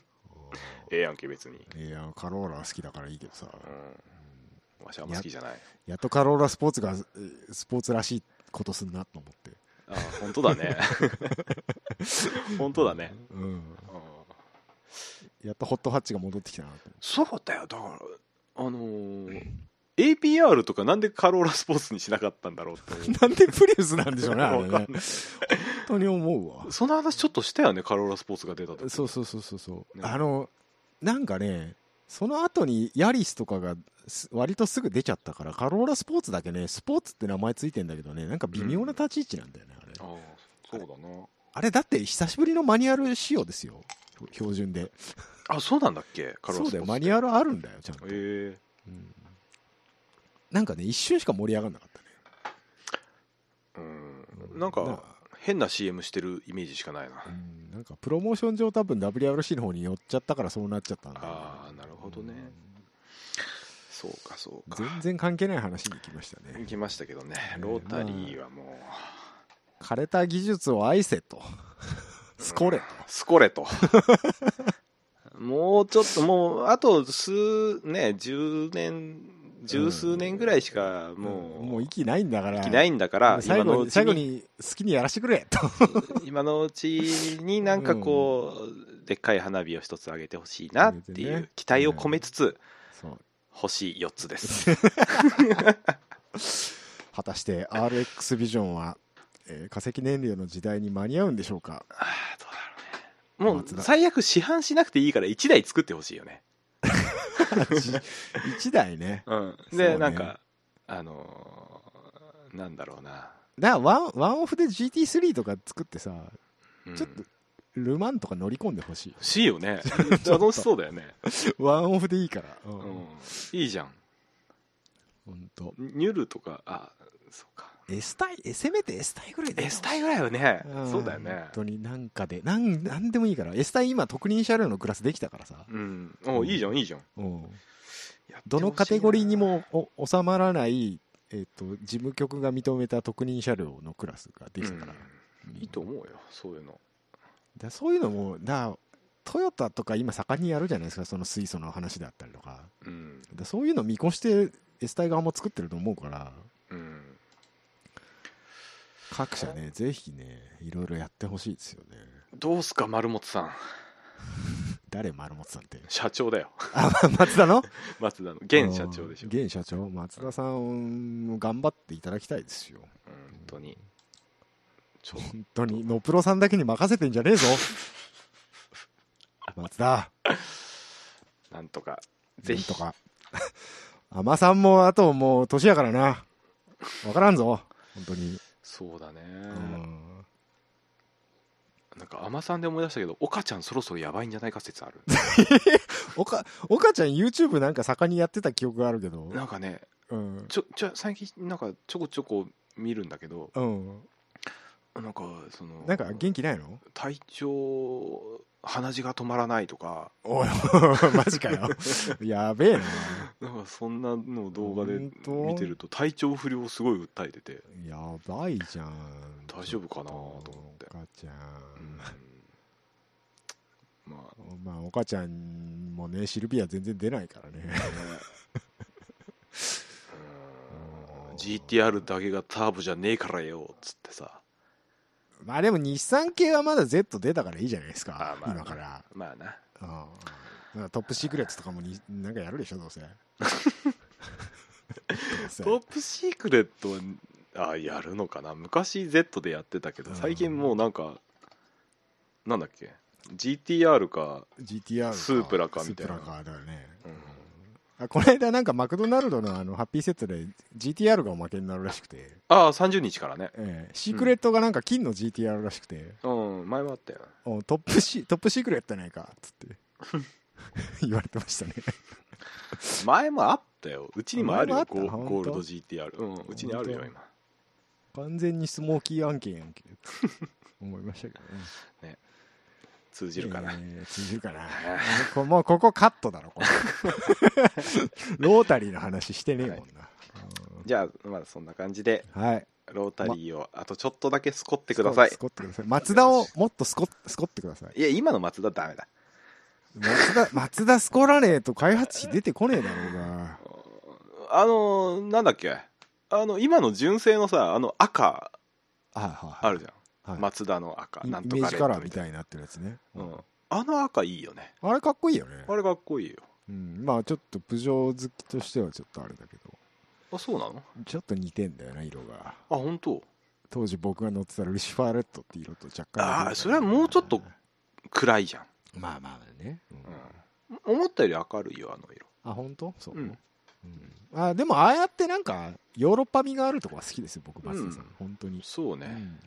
ええやんけ別に、いやカローラは好きだからいいけどさ。うん、わしはあんま好きじゃない。やっとカローラスポーツがえースポーツらしいことすんなと思って。ああ本当だね。本当だね、うん。うん。やっとホットハッチが戻ってきたなとそうだよ。だからあのー APR とかなんでカローラスポーツにしなかったんだろうって思う。なんでプリウスなんでしょうねあれね。本当に思うわ。その話ちょっとしたよねカローラスポーツが出た時。そうそうそうそうそう、ね。あのなんかねその後にヤリスとかがす割とすぐ出ちゃったからカローラスポーツだけねスポーツって名前ついてんだけどねなんか微妙な立ち位置なんだよね、あれ。ああそうだな。あれだって久しぶりのマニュアル仕様ですよ。標準で。あそうなんだっけカローそうだラスポーツよマニュアルあるんだよちゃんと、へえうんなんかね一瞬しか盛り上がんなかったね。うん。なんか変な CM してるイメージしかないな。うん。なんかプロモーション上多分 WRC の方に寄っちゃったからそうなっちゃったんだああなるほどね。そうかそうか。全然関係ない話に来ましたね。行きましたけどね。えロータリーはもう。枯れた技術を愛せと。スコレと。スコレと。もうちょっともうあと数ね10年十数年ぐらいしかもう、もう息ないんだから。生きないんだから最後に最後に好きにやらせてくれと。今のうちになんかこう、でっかい花火を一つあげてほしいなっていう期待を込めつつ、星4つです。果たして RX ビジョンは、えー化石燃料の時代に間に合うんでしょうか？あーどうだろうね。もう最悪市販しなくていいから1台作ってほしいよね 1台ね。うん。そうね。で、なんかあのーなんだろうな、だワンワンオフで GT3 とか作ってさうん。ちょっとルマンとか乗り込んでほしい欲しいよね。楽しそうだよね。ワンオフでいいから。ううん。んいいじゃん。本当ニュルとかあそうか S 体えせめて S 体ぐらいで S 体ぐらいはねん。そうだよね。本当になんかでなんなんでもいいから。S 体今特任車両のクラスできたからさ、うん。おいいじゃんいいじゃん。うん、どのカテゴリーにもお収まらない、えー、と事務局が認めた特任車両のクラスができたから、うん。いいと思うよそういうの。だそういうのもだトヨタとか今盛んにやるじゃないですか。その水素の話だったりとか。うん。だそういうの見越して S 体側も作ってると思うから。うん各社ねぜひねいろいろやってほしいですよね。どうすか丸本さん。誰丸本さんって？社長だよ。あ松田の？松田の。現社長でしょ。うん現社長？松田さんも頑張っていただきたいですよ。本当に。本当に。ノプロさんだけに任せてんじゃねえぞ。松田。なんとかぜひ。とか。海さんもあともう年やからな。分からんぞ。本当に、そうだね。うん。なんか海さんで思い出したけど岡ちゃんそろそろやばいんじゃないか説ある。おか岡ちゃん YouTube なんか盛んにやってた記憶があるけど。なんかねうん。ちょちょ最近なんかちょこちょこ見るんだけどうん。なんかそのなんか元気ないの？体調鼻血が止まらないとか。おいマジかよ。やべえななんかそんなのを動画で見てると体調不良をすごい訴えてて。やばいじゃん。大丈夫かなと思って。岡ちゃん、まあ。まあ岡ちゃんもねシルビア全然出ないからね。うん。GTR だけがターボじゃねえからよっつってさ。まあでも日産系はまだ Z 出たからいいじゃないですかあまあ今から。まあな。うん。トップシークレットとかもになんかやるでしょどうせトップシークレットはあやるのかな？昔 Z でやってたけどうん。最近もうなんかなんだっけ？GTR か GTR かスープラかみたいな。スープラかだよね、うん。あこの間なんかマクドナルドのあのハッピーセットで GTR がおまけになるらしくて、ああ30日からね。ええ。シークレットがなんか金の GTR らしくて、うん。前もあったよ。おトップシトップシークレットやないかっつって 言われてましたね。前もアッったよ。うちにもあるよゴゴールド GTR うんうちにあるよ今。完全にスモーキー案件やんけ思いましたけどね。通じるかな、えー通じるかな。こもうここカットだろこれロータリーの話してねえもんな、じゃあまだそんな感じでうんはい。ロータリーをあとちょっとだけスコってください。スコってください。松田をもっとスコスコってください。いや今の松田ダメだ松田松田スコらねえと開発費出てこねえだろうが。あのなんだっけ？あの今の純正のさあの赤。あるじゃん、はい。松田の赤。イなんとかイメージカラーみたいになってるやつね、うん、あの赤いいよね。あれかっこいいよね。あれかっこいいよ。うん、まあちょっとプジョー好きとしてはちょっとあれだけど。あそうなの？ちょっと似てんだよな色が。あ本当？当時僕が乗ってたルシファーレッドって色と若干あーそれはもうちょっと暗いじゃん、まあまあね、うん。うん、思ったより明るいよあの色。あ本当？そう、うん。うん。あでもああやってなんかヨーロッパ味があるとこは好きですよ僕松田さん、うん。本当に、そうね、うん。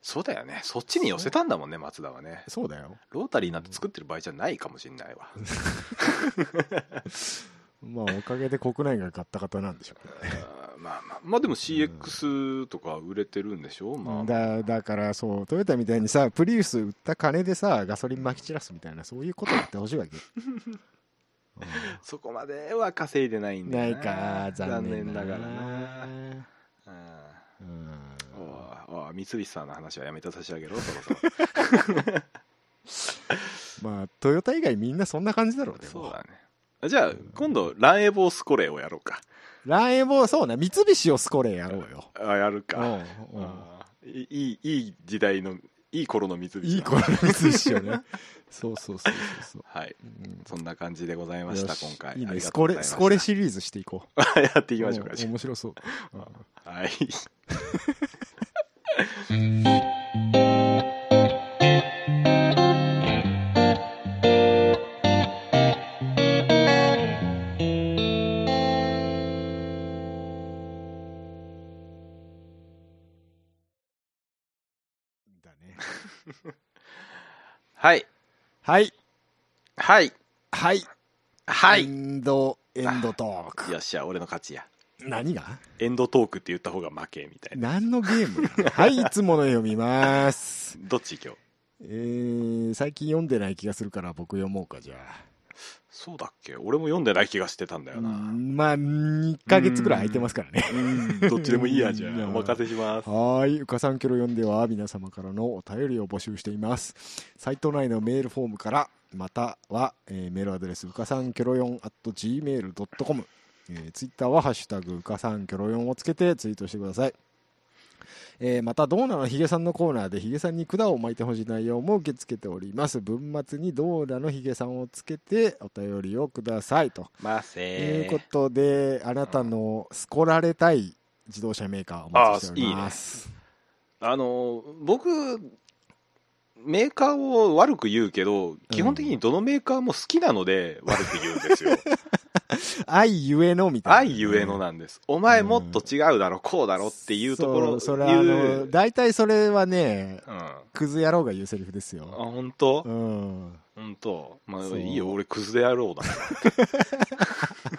そうだよね。そっちに寄せたんだもんね松田はね。そうだよ。ロータリーなんて作ってる場合じゃないかもしんないわ。まあおかげで国内が買った方なんでしょうね まあまあまあでも CX とか売れてるんでしょ、まあ。だだからそうトヨタみたいにさプリウス売った金でさガソリンまき散らすみたいなそういうことやってほしいわけ、う んそこまでは稼いでないんだな。いか残念だからな。なうん。うん。おいおい三菱さんの話はやめて差し上げろそろそろ。まあトヨタ以外みんなそんな感じだろうねそうだね。じゃあ今度ランエボースコレーをやろうかランエボそうね三菱をスコレーやろうよ。あやるか。うんうん。あーいいいい時代のいい頃の三菱だいい子の三菱よね。そうそうそうそうそう。はい。うんそんな感じでございましたよし。今回。いいね。ありがスコレスとうございました。コレシリーズしていこう。やっていきましょうか面白そう。うんあはい はい。はい。はい。はい。エはい。ンドエンドトーク。よっしゃ俺の勝ちや。何が？エンドトークって言った方が負けみたいな。何のゲームなの はいいつもの読みます。どっち今日えー、最近読んでない気がするから僕読もうかじゃあそうだっけ？俺も読んでない気がしてたんだような、んまあ2ヶ月ぐらい空いてますからね。うん。どっちでもいいやじゃあ。うん。お任せします。はーい、うかさんキョロ読んでは皆様からのお便りを募集しています。サイト内のメールフォームから、または、えーメールアドレスうかさんキョロ4 at gmail.com、えー、ツイッターはハッシュタグうかさんキョロ4をつけてツイートしてください。えーまた、ドーナのヒゲさんのコーナーでヒゲさんに管を巻いてほしい内容も受け付けております。文末にドーナのヒゲさんをつけてお便りをくださいと。まとせいうことで、あなたのスコられたい自動車メーカーをお待ちしております。あの僕メーカーを悪く言うけど基本的にどのメーカーも好きなので悪く言うんですよ、愛ゆえのみたいな。愛ゆえのなんです。お前もっと違うだろこうだろっていうところそうそれはあ言う。の、大体それはね、うん、あクズ野郎が言うセリフですよ。本当？うん。本当？まあそう。いいよ俺クズでやろうだから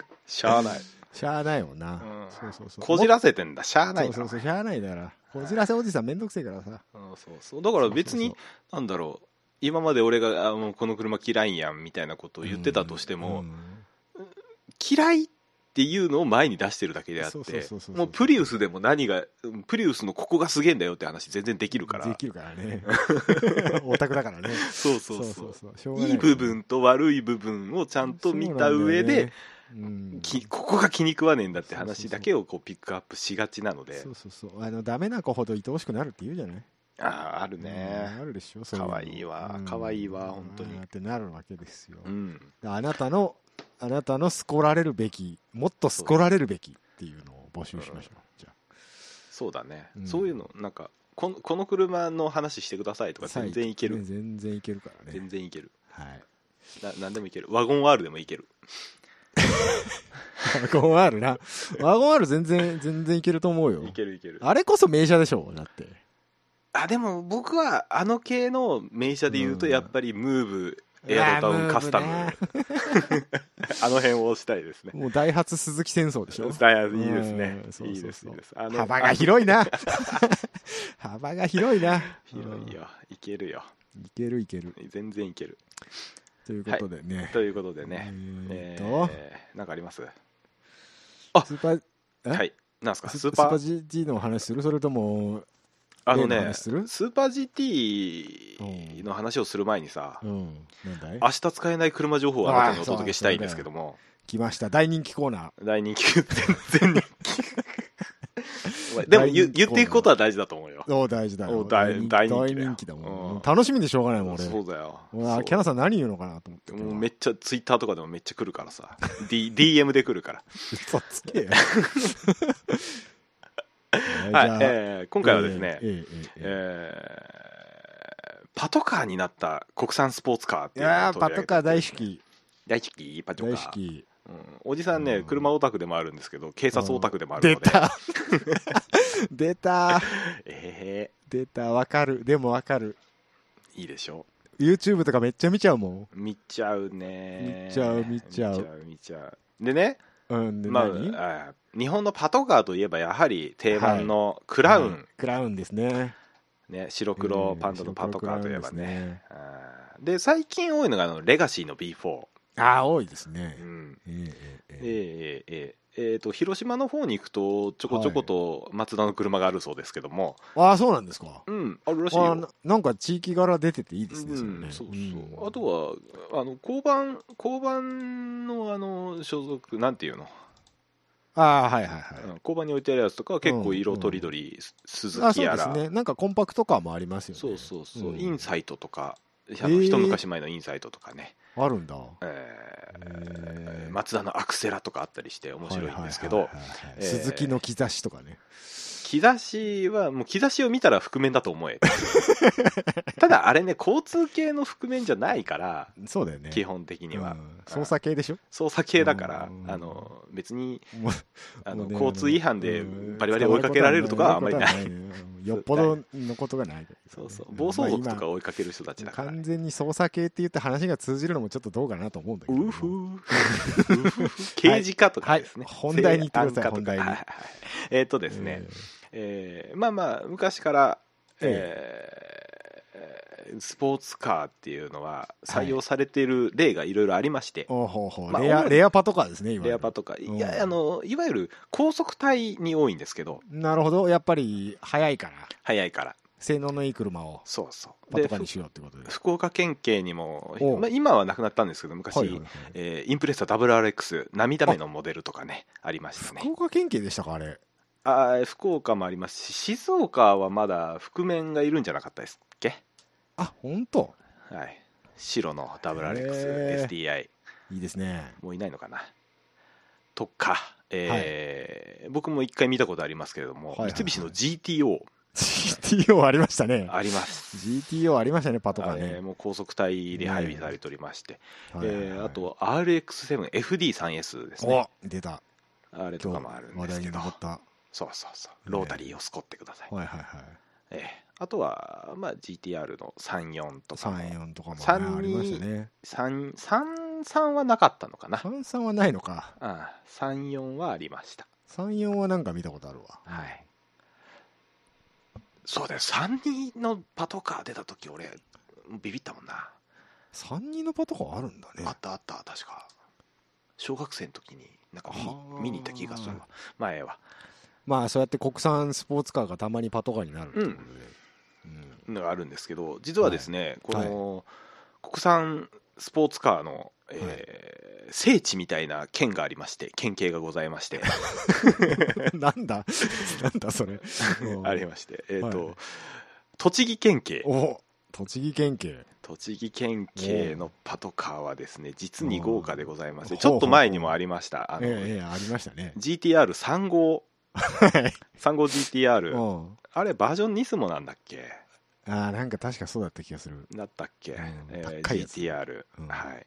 しゃあない。しゃあないもんな。うん。そうそうそう。こじらせてんだ。しゃあないそうそうそう、しゃあないだから。こじらせおじさんめんどくせえからさ。うんそうそう。だから別にそう。なんだろう。今まで俺があもうこの車嫌いやんみたいなことを言ってたとしても、うん嫌いっていうのを前に出してるだけであってもうプリウスでも何がうんプリウスのここがすげえんだよって話全然できるから。できるからね。オタクだからね。そうそうそう。いいい部分と悪い部分をちゃんと見た上で、ね。うん。きここが気に食わねえんだって話だけをこうピックアップしがちなので。そうそうそう。あの、ダメな子ほど愛おしくなるって言うじゃない？あああるね。うんあるでしょかわいいわ。うん。かわいいわ本当に。ってなるわけですよ。うん。あなたの、あなたのスコられるべき、もっとスコられるべきっていうのを募集しましょう。じゃそうだね、うんそういうのなんかこのこの車の話してくださいとあ。か全然いける、ね全然いけるからね全。然いけるはい。な何でもいけるワゴン R でもいける ワゴン R な。ワゴン R 全然、全然いけると思うよい。けるいけるあれこそ名車でしょ？だって。あでも僕はあの系の名車で言うとうんやっぱりムーブエアロダウンカスタム、あの辺をしたいですね。もうダイハツ鈴木戦争でしょ？だいいいですね。いいですいいです。あの幅が広いな。幅が広いな。広いよ。いけるよ。いけるいける。全然いける。ということでね、ということでね。ええーっと、ー、なんかあります？スーパーえ？はい。なんですか？ススーパー？GT の話する？それともあのねスーパー GT の話をする前にさうん。明日使えない車情報をあなたにお届けしたいんですけども。来ました。大人気コーナー。大人気。全然人気。でも言っていくことは大事だと思うよ。お大事だよお大人気だもん、うん。楽しみでしょうがないもん俺。そうだよ。キャナさん何言うのかなと思ってもうめっちゃツイッターとかでもめっちゃ来るからさ、D、DM で来るから。嘘つけ。よ はい、えー今回はですね、えええええええーパトカーになった国産スポーツカーっていいうのをやーパトカー大好き。き大好きパトカー。大好き。うん、おじさんね、うん。車オタクでもあるんですけど警察オタクでもある出ので。た。出た。え出た。わかる。でもわかる。ー、いいでしょ。YouTube とかめっちゃ見ちゃうも見ちゃうね見ちゃう見ちゃう。見ちゃうでね、んうんまあ、日本のパトカーといえばやはり定番のクラウン、はいはい、クラウンですね。ね白黒パンダのパトカーといえばね,うん、で、ね、最近多いのがあのレガシーの B4 ああ多いですね、うん、えー、えー、えー、えー、え。ええーと広島の方に行くとちょこちょことマツダの車があるそうですけども、ああそうなんですか。うんあるらしいよ。ななんか地域柄出てていいですね、うん、そうそう、んあとはあの交番交番のあの所属なんていうの、ああはいはいはい。うん交番に置いてあるやつとかは結構色とりどり、鈴木やら。あそうですね。なんかコンパクトカーもありますよね。そうそうそう、ん。インサイトとかあのー一昔前のインサイトとかね、あるんだ。えーマツダのアクセラとかあったりして面白いんですけど。鈴木の兆しとかね兆しはもう兆しを見たら覆面だと思え。ただあれね交通系の覆面じゃないからそうだよね。基本的には、うん。捜査系でしょ？捜査系だから、うん。あの別にあの交通違反でうん。バリバリ追いかけられるとかはあんまりない。よっぽどのことがない。そうそう。暴走族とか追いかける人たちまあだから、今完全に捜査系って言って話が通じるのもちょっとどうかなと思うんだけど。ウフー刑事課とかですね、はい。本題に行ってください本題に。えーっとですね、えーまあまあ昔から、ええ。ースポーツカーっていうのは採用されている例がいろいろありまして、おうほうほう。まあレアレアパトカーですねレアパとか。いうん。やあのいわゆる高速隊に多いんですけどなるほど。やっぱり速いから。速いから。性能のいい車をそうそう。パトカーにしようってことでふ福岡県警にもお、まあ、今はなくなったんですけど昔、はいはいはい。えーインプレッサ WRX 涙目のモデルとかねありましたね。福岡県警でしたかあれあー福岡もありますし静岡はまだ覆面がいるんじゃなかったですっけ？あ本当？はい。白のへ WRXSDI いいですね。もういないのかな？とか、えー僕も一回見たことありますけれども、はいはいはい。三菱の GTO GTO ありましたね。あります。GTO ありましたねパトカーね。もう高速隊で配備されておりまして、はいはいはい。えーあと RX7FD3S ですね。お出た。あれとかもあるん話題ですけど。に上った。はそうそうそう。ロータリーをスコってください、いはいはい。えーあとは、まあ、GTR の34とかも。34とかもね三ありましたね。3 33はなかったのかな。33はないのか。あ34はありました。34はなんか見たことあるわ。はい。そうだよ。32のパトカー出た時俺ビビったもんな、32のパトカーあるんだね。あったあった確か。小学生の時になんか見に行った気がするわ。前はまあそうやって国産スポーツカーがたまにパトカーになるってことで。うん。のがあるんですけど実はですね、この国産スポーツカーの、えー聖地みたいな県がありまして県警がございまして。なんだ？なんだそれ。ありまして、えーとはい。栃木県警。お栃木県警。栃木県警のパトカーはですね実に豪華でございましておちょっと前にもありました。あの、ええええありましたね GTR3 号はい3号 GTR うん。あれバージョンニスモなんだっけ？ああなんか確かそうだった気がする。だったっけ、うんえー GTR、うん。はい。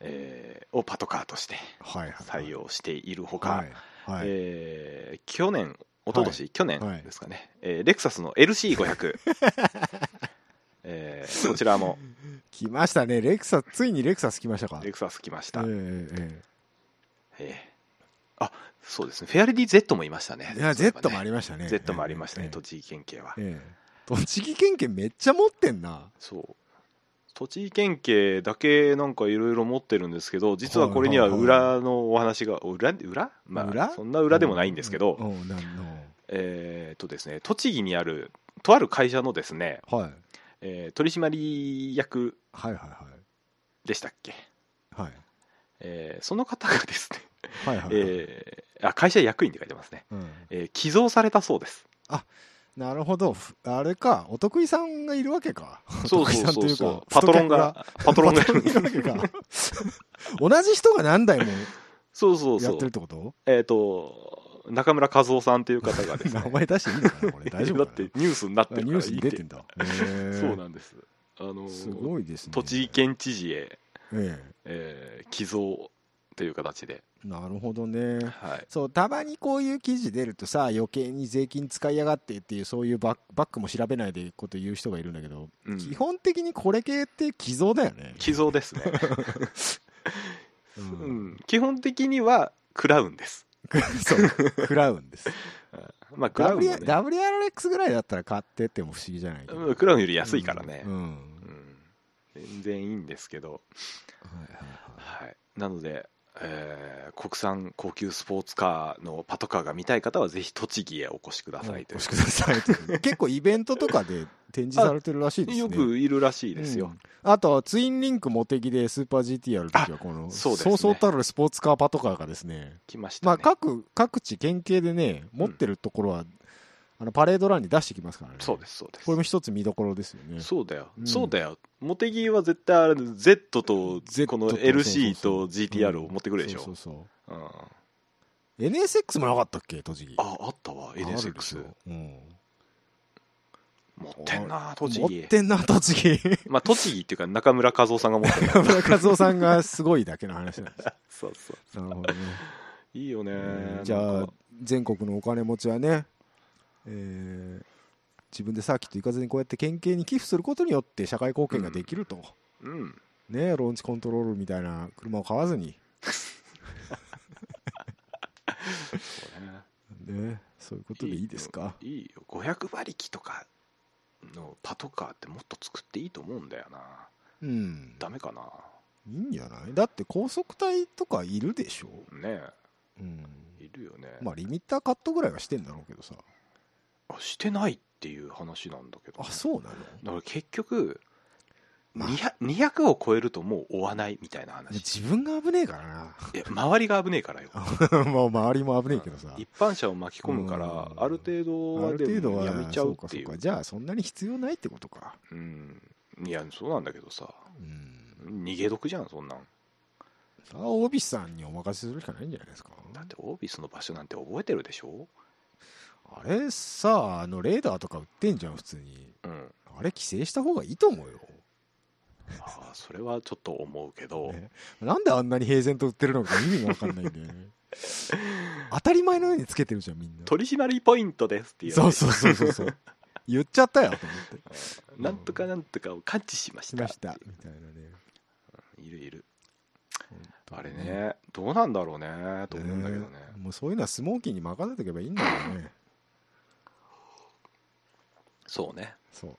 えーをパトカーとしてはいはい採用しているほか、はいはい。えー去年一昨年、去年はい。ですかね、えーレクサスの LC500 えーこちらも。来ましたね。レクサついにレクサス来ましたか？レクサス来ました、えええええあそうですね。フェアレディ Z もいましたね。えいや Z もありましたね。Z もありましたね、ええ栃木県警は、ええ。栃木県警めっちゃ持ってんな。そう。栃木県警だけなんかいろいろ持ってるんですけど実はこれにははいはい裏のお話が裏？裏？まあ裏？そんな裏でもないんですけど、えーっとですね栃木にあるとある会社のですね、はい。えー取締役はいはいはい。でしたっけ、はい。えーその方がですね、はいはいはい。えーあ会社役員って書いてますね、うん。えー寄贈されたそうです。なるほど。ふあれか。お得意さんがいるわけか。そうそうそうそう。パトロンがパトロンが。いるわけか。同じ人が何台もそうそうやってるそうってこと？えっ、と中村和夫さんという方がですね。名前出していいのかなこれ。大丈夫 だってニュースになってるからあニュースに出て。んだ。そうなんです。あのすごいですね。栃木県知事へ、ええ。ー寄贈という形で、えなるほどね。はい、そうたまにこういう記事出るとさ余計に税金使いやがってっていうそういうバックバックも調べないでこと言う人がいるんだけど、うん。基本的にこれ系って寄贈だよね、寄贈ですね、ううん。ん、基本的にはクラウンです、そう。クラウンです。まあクラウンも、ね。WRX ぐらいだったら買ってっても不思議じゃないけクラウンより安いからね、うん、うん。うん。全然いいんですけど、はいはいはい。はい、なので、えー国産高級スポーツカーのパトカーが見たい方はぜひ栃木へお越しくださいお越しください 結構イベントとかで展示されてるらしいですねよ。くいるらしいですよ、うん。あとはツインリンクモテギでスーパー GT やるときはこのそうね。そうそうたるスポーツカーパトカーがですね来ましたね、まあ各各地県警でね持ってるところは、あのパレードランに出してきますからね。そうですそうです。これも一つ見どころですよね。そうだよ、うん。そうだよ。モテギは絶対あれ Z と Z このと LC と GTR を持ってくるでしょ、そうそうそう。うん、NSX もなかったっけ？栃木。ああったわ NSX ょ。うん。持ってんな栃持っ木てんな栃木。まあ栃木っていうか中村和夫さんが持ってる。中村和夫さんがすごいだけの話なんです。そうそう。なるほどね。いいよね、じゃあ全国のお金持ちはね、えー自分でサーキット行かずにこうやって県警に寄付することによって社会貢献ができると、うん。ねローンチコントロールみたいな車を買わずに、そうねね、そういうことでいいですか？いいよ。500馬力とかのパトカーってもっと作っていいと思うんだよな。うん。ダメかな。いいんじゃない？だって高速隊とかいるでしょ、ねうん、えいるよね、まあリミッターカットぐらいはしてんだろうけどさ。あしてないっていう話なんだけど。あそうなの？だから結局まあ。200, 200を超えるともう追わないみたいな話。自分が危ねえからな。いや周りが危ねえからよ。もう周りも危ねえけどさ。一般車を巻き込むからうん。ある程度はある程で度はもやめちゃうってそいう。かそうか。じゃあそんなに必要ないってことか。うん。いやそうなんだけどさ。うん。逃げ得じゃんそんなん。さあオービスさんにお任せするしかないんじゃないですか？だってオービスの場所なんて覚えてるでしょ？あれさあのレーダーとか売ってんじゃん普通に。うん。あれ規制した方がいいと思うよ、ああそれはちょっと思うけど、ね。なんであんなに平然と売ってるのか意味が分かんないんだよね。当たり前のようにつけてるじゃんみんな。取り締まりポイントですっていう。そうそうそうそうそう。言っちゃったよと思って。なんとかなんとかを感知しまししたましたみたいなね。いるいる。あれにね。どうなんだろうねと思うんだけどね。ねもうそういうのはスモーキーに任せておけばいいんだよねそうね。そう。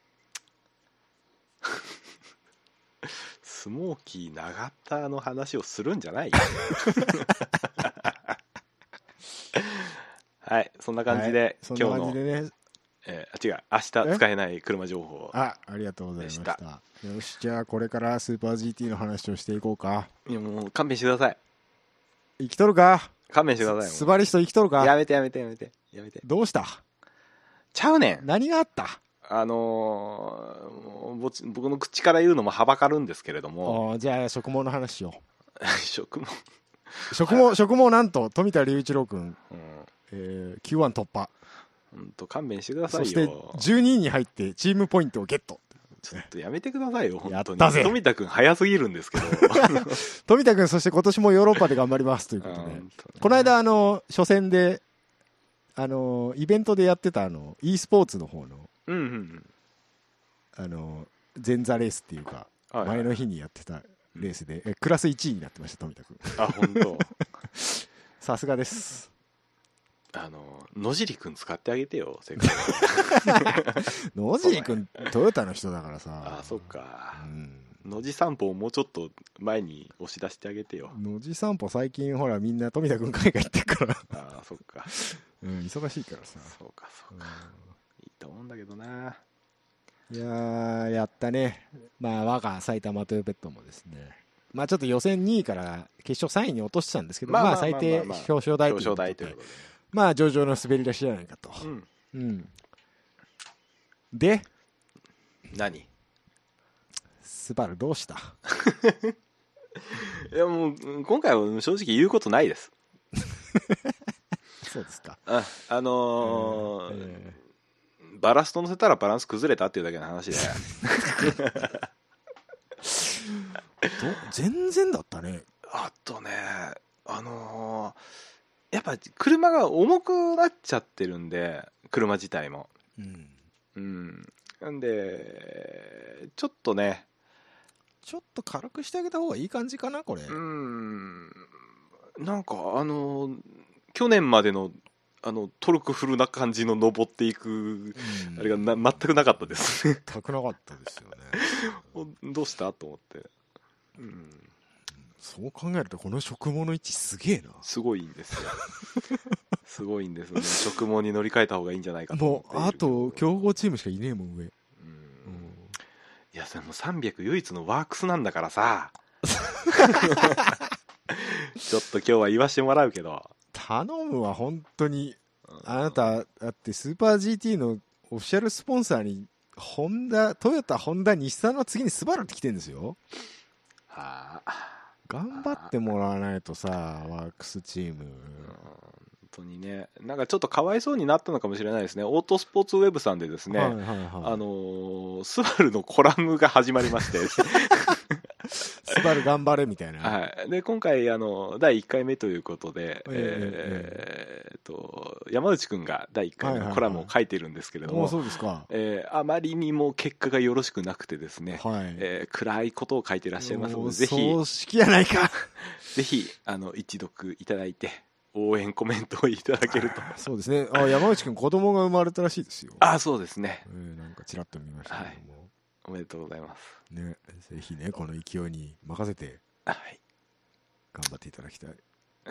スモーキー長田の話をするんじゃないよ。はいそんな感じで、そん今日のね。えーあ違う明日使えない車情報。あありがとうございました。でよしじゃあこれからスーパー GT の話をしていこうか。いやもう勘弁してください。生きとるか？勘弁してくださいスバリスト生きとるか？やめてやめてやめてやめて。どうした？ちゃうねん。何があった？あのー僕の口から言うのもはばかるんですけれども。じゃあ食毛の話しよ 食も、う食毛 食毛なんと富田隆一郎君、うん、えー、Q1 突破。ほんと勘弁してくださいよ。そして12位に入ってチームポイントをゲット。ちょっとやめてくださいよ本当に。富田君早すぎるんですけど。富田君そして今年もヨーロッパで頑張りますということで。うんこの間あの初戦であのイベントでやってたあの e スポーツの方のうんうんうん。あの前座レースっていうかはいはい前の日にやってたレースで、えクラス1位になってました富田君あ本当。さすがです。あの野尻君使ってあげてよせっかく 野尻君トヨタの人だからさ。あそっか。うん野地散歩をもうちょっと前に押し出してあげてよ。野地散歩最近ほらみんな富田君海外行ってるから、ああそっか。うん、忙しいからさ、そうかそううかいいと思うんだけどな。んいやーやったね。まあ我が埼玉トヨペットもですね。まあちょっと予選2位から決勝3位に落としたんですけど、まあ、最低表彰台というとことで。まあ上々の滑り出しじゃないかと、うん。うん、で何？スバルどうした？いやもう今回は正直言うことないです。そうですか、ああのーえバラスト乗せたらバランス崩れたっていうだけの話で。全然だったね。あとねあのーやっぱ車が重くなっちゃってるんで車自体も。うん。うん。なんでちょっとねちょっと軽くしてあげた方がいい感じかなこれ、うん。なんかあのー去年までのあのトルクフルな感じの登っていくうん。あれがな全くなかったですね。全くなかったですよね。お どうしたと思って、うん、そう考えるとこの食物位置すげえな。すごいんですよ。すごいんですね。食毛に乗り換えた方がいいんじゃないかと思もうあと強豪チームしかいねえもん上、うんいやそれもう300唯一のワークスなんだからさ。ちょっと今日は言わしてもらうけど。頼むわ本当に。うん。あなただってスーパー GT のオフィシャルスポンサーにホンダトヨタホンダ日産の次にスバルって来てるんですよ。はあ。頑張ってもらわないとさワークスチーム。本当にね。なんかちょっとかわいそうになったのかもしれないですね。オートスポーツウェブさんでですね、はいはいはい、あのースバルのコラムが始まりまして、スバル頑張れみたいな、はい、で今回あの第1回目ということで、ええと山内くんが第1回目のコラムを書いてるんですけれども、もうそうですか。えーあまりにも結果がよろしくなくてですね、はい、えー暗いことを書いてらっしゃいますのでぜひ葬式やないか。ぜひあの一読いただいて応援コメントをいただけると。そうですね。あ山内君子供が生まれたらしいですよ。あそうですね。えーなんかちらっと見ましたけども、おめでとうございます。ねぜひねこの勢いに任せてはい。頑張っていただきたい。え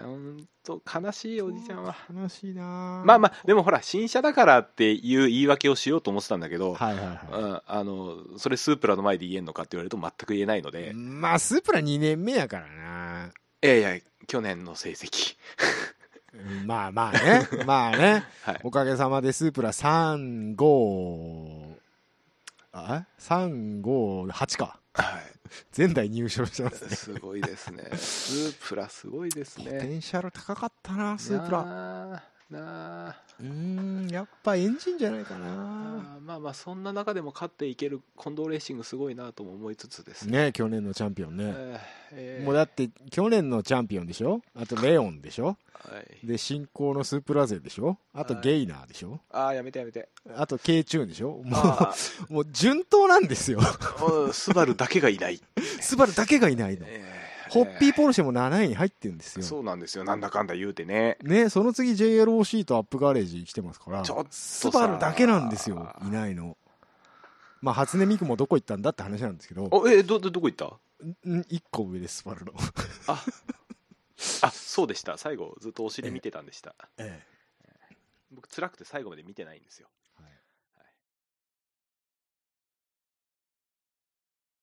ーほんと悲しいおじちゃんは。悲しいなまあまあでもほら新車だからっていう言い訳をしようと思ってたんだけど、はいはいはうん、あのそれスープラの前で言えんのかって言われると全く言えないのいで、まあスープラ2年目やからないやいや去年の成績。うんまあまあね。まあね。はい。おかげさまでスープラ35あ358か。は前代入賞してますいね。すごいですね。スープラすごいですポテねンシャル高かったなスープラなうーんやっぱエンジンじゃないかな。まあまあそんな中でも勝っていける近藤レーシングすごいなとも思いつつです。ねね去年のチャンピオンね、えー。えーもうだって去年のチャンピオンでしょ？あとレオンでしょ？はい、で新興のスープラ勢でしょ？あとはいゲイナーでしょ？ああやめてやめて。あと K チューンでしょ？もあうもう順当なんですよ。スバルだけがいない、スバルだけがいないの。えーホッピーポルシェも7位に入ってるんですよ。そうなんですよ。なんだかんだ言うてね。ねその次 JLOC とアップガレージ来てますから。ちょっとさ。スバルだけなんですよいないの。まあ初音ミクもどこ行ったんだって話なんですけど。おえどどどこ行った？ん1個上ですスバルの。あ。あそうでした。最後ずっとお尻見てたんでした、え。僕辛くて最後まで見てないんですよ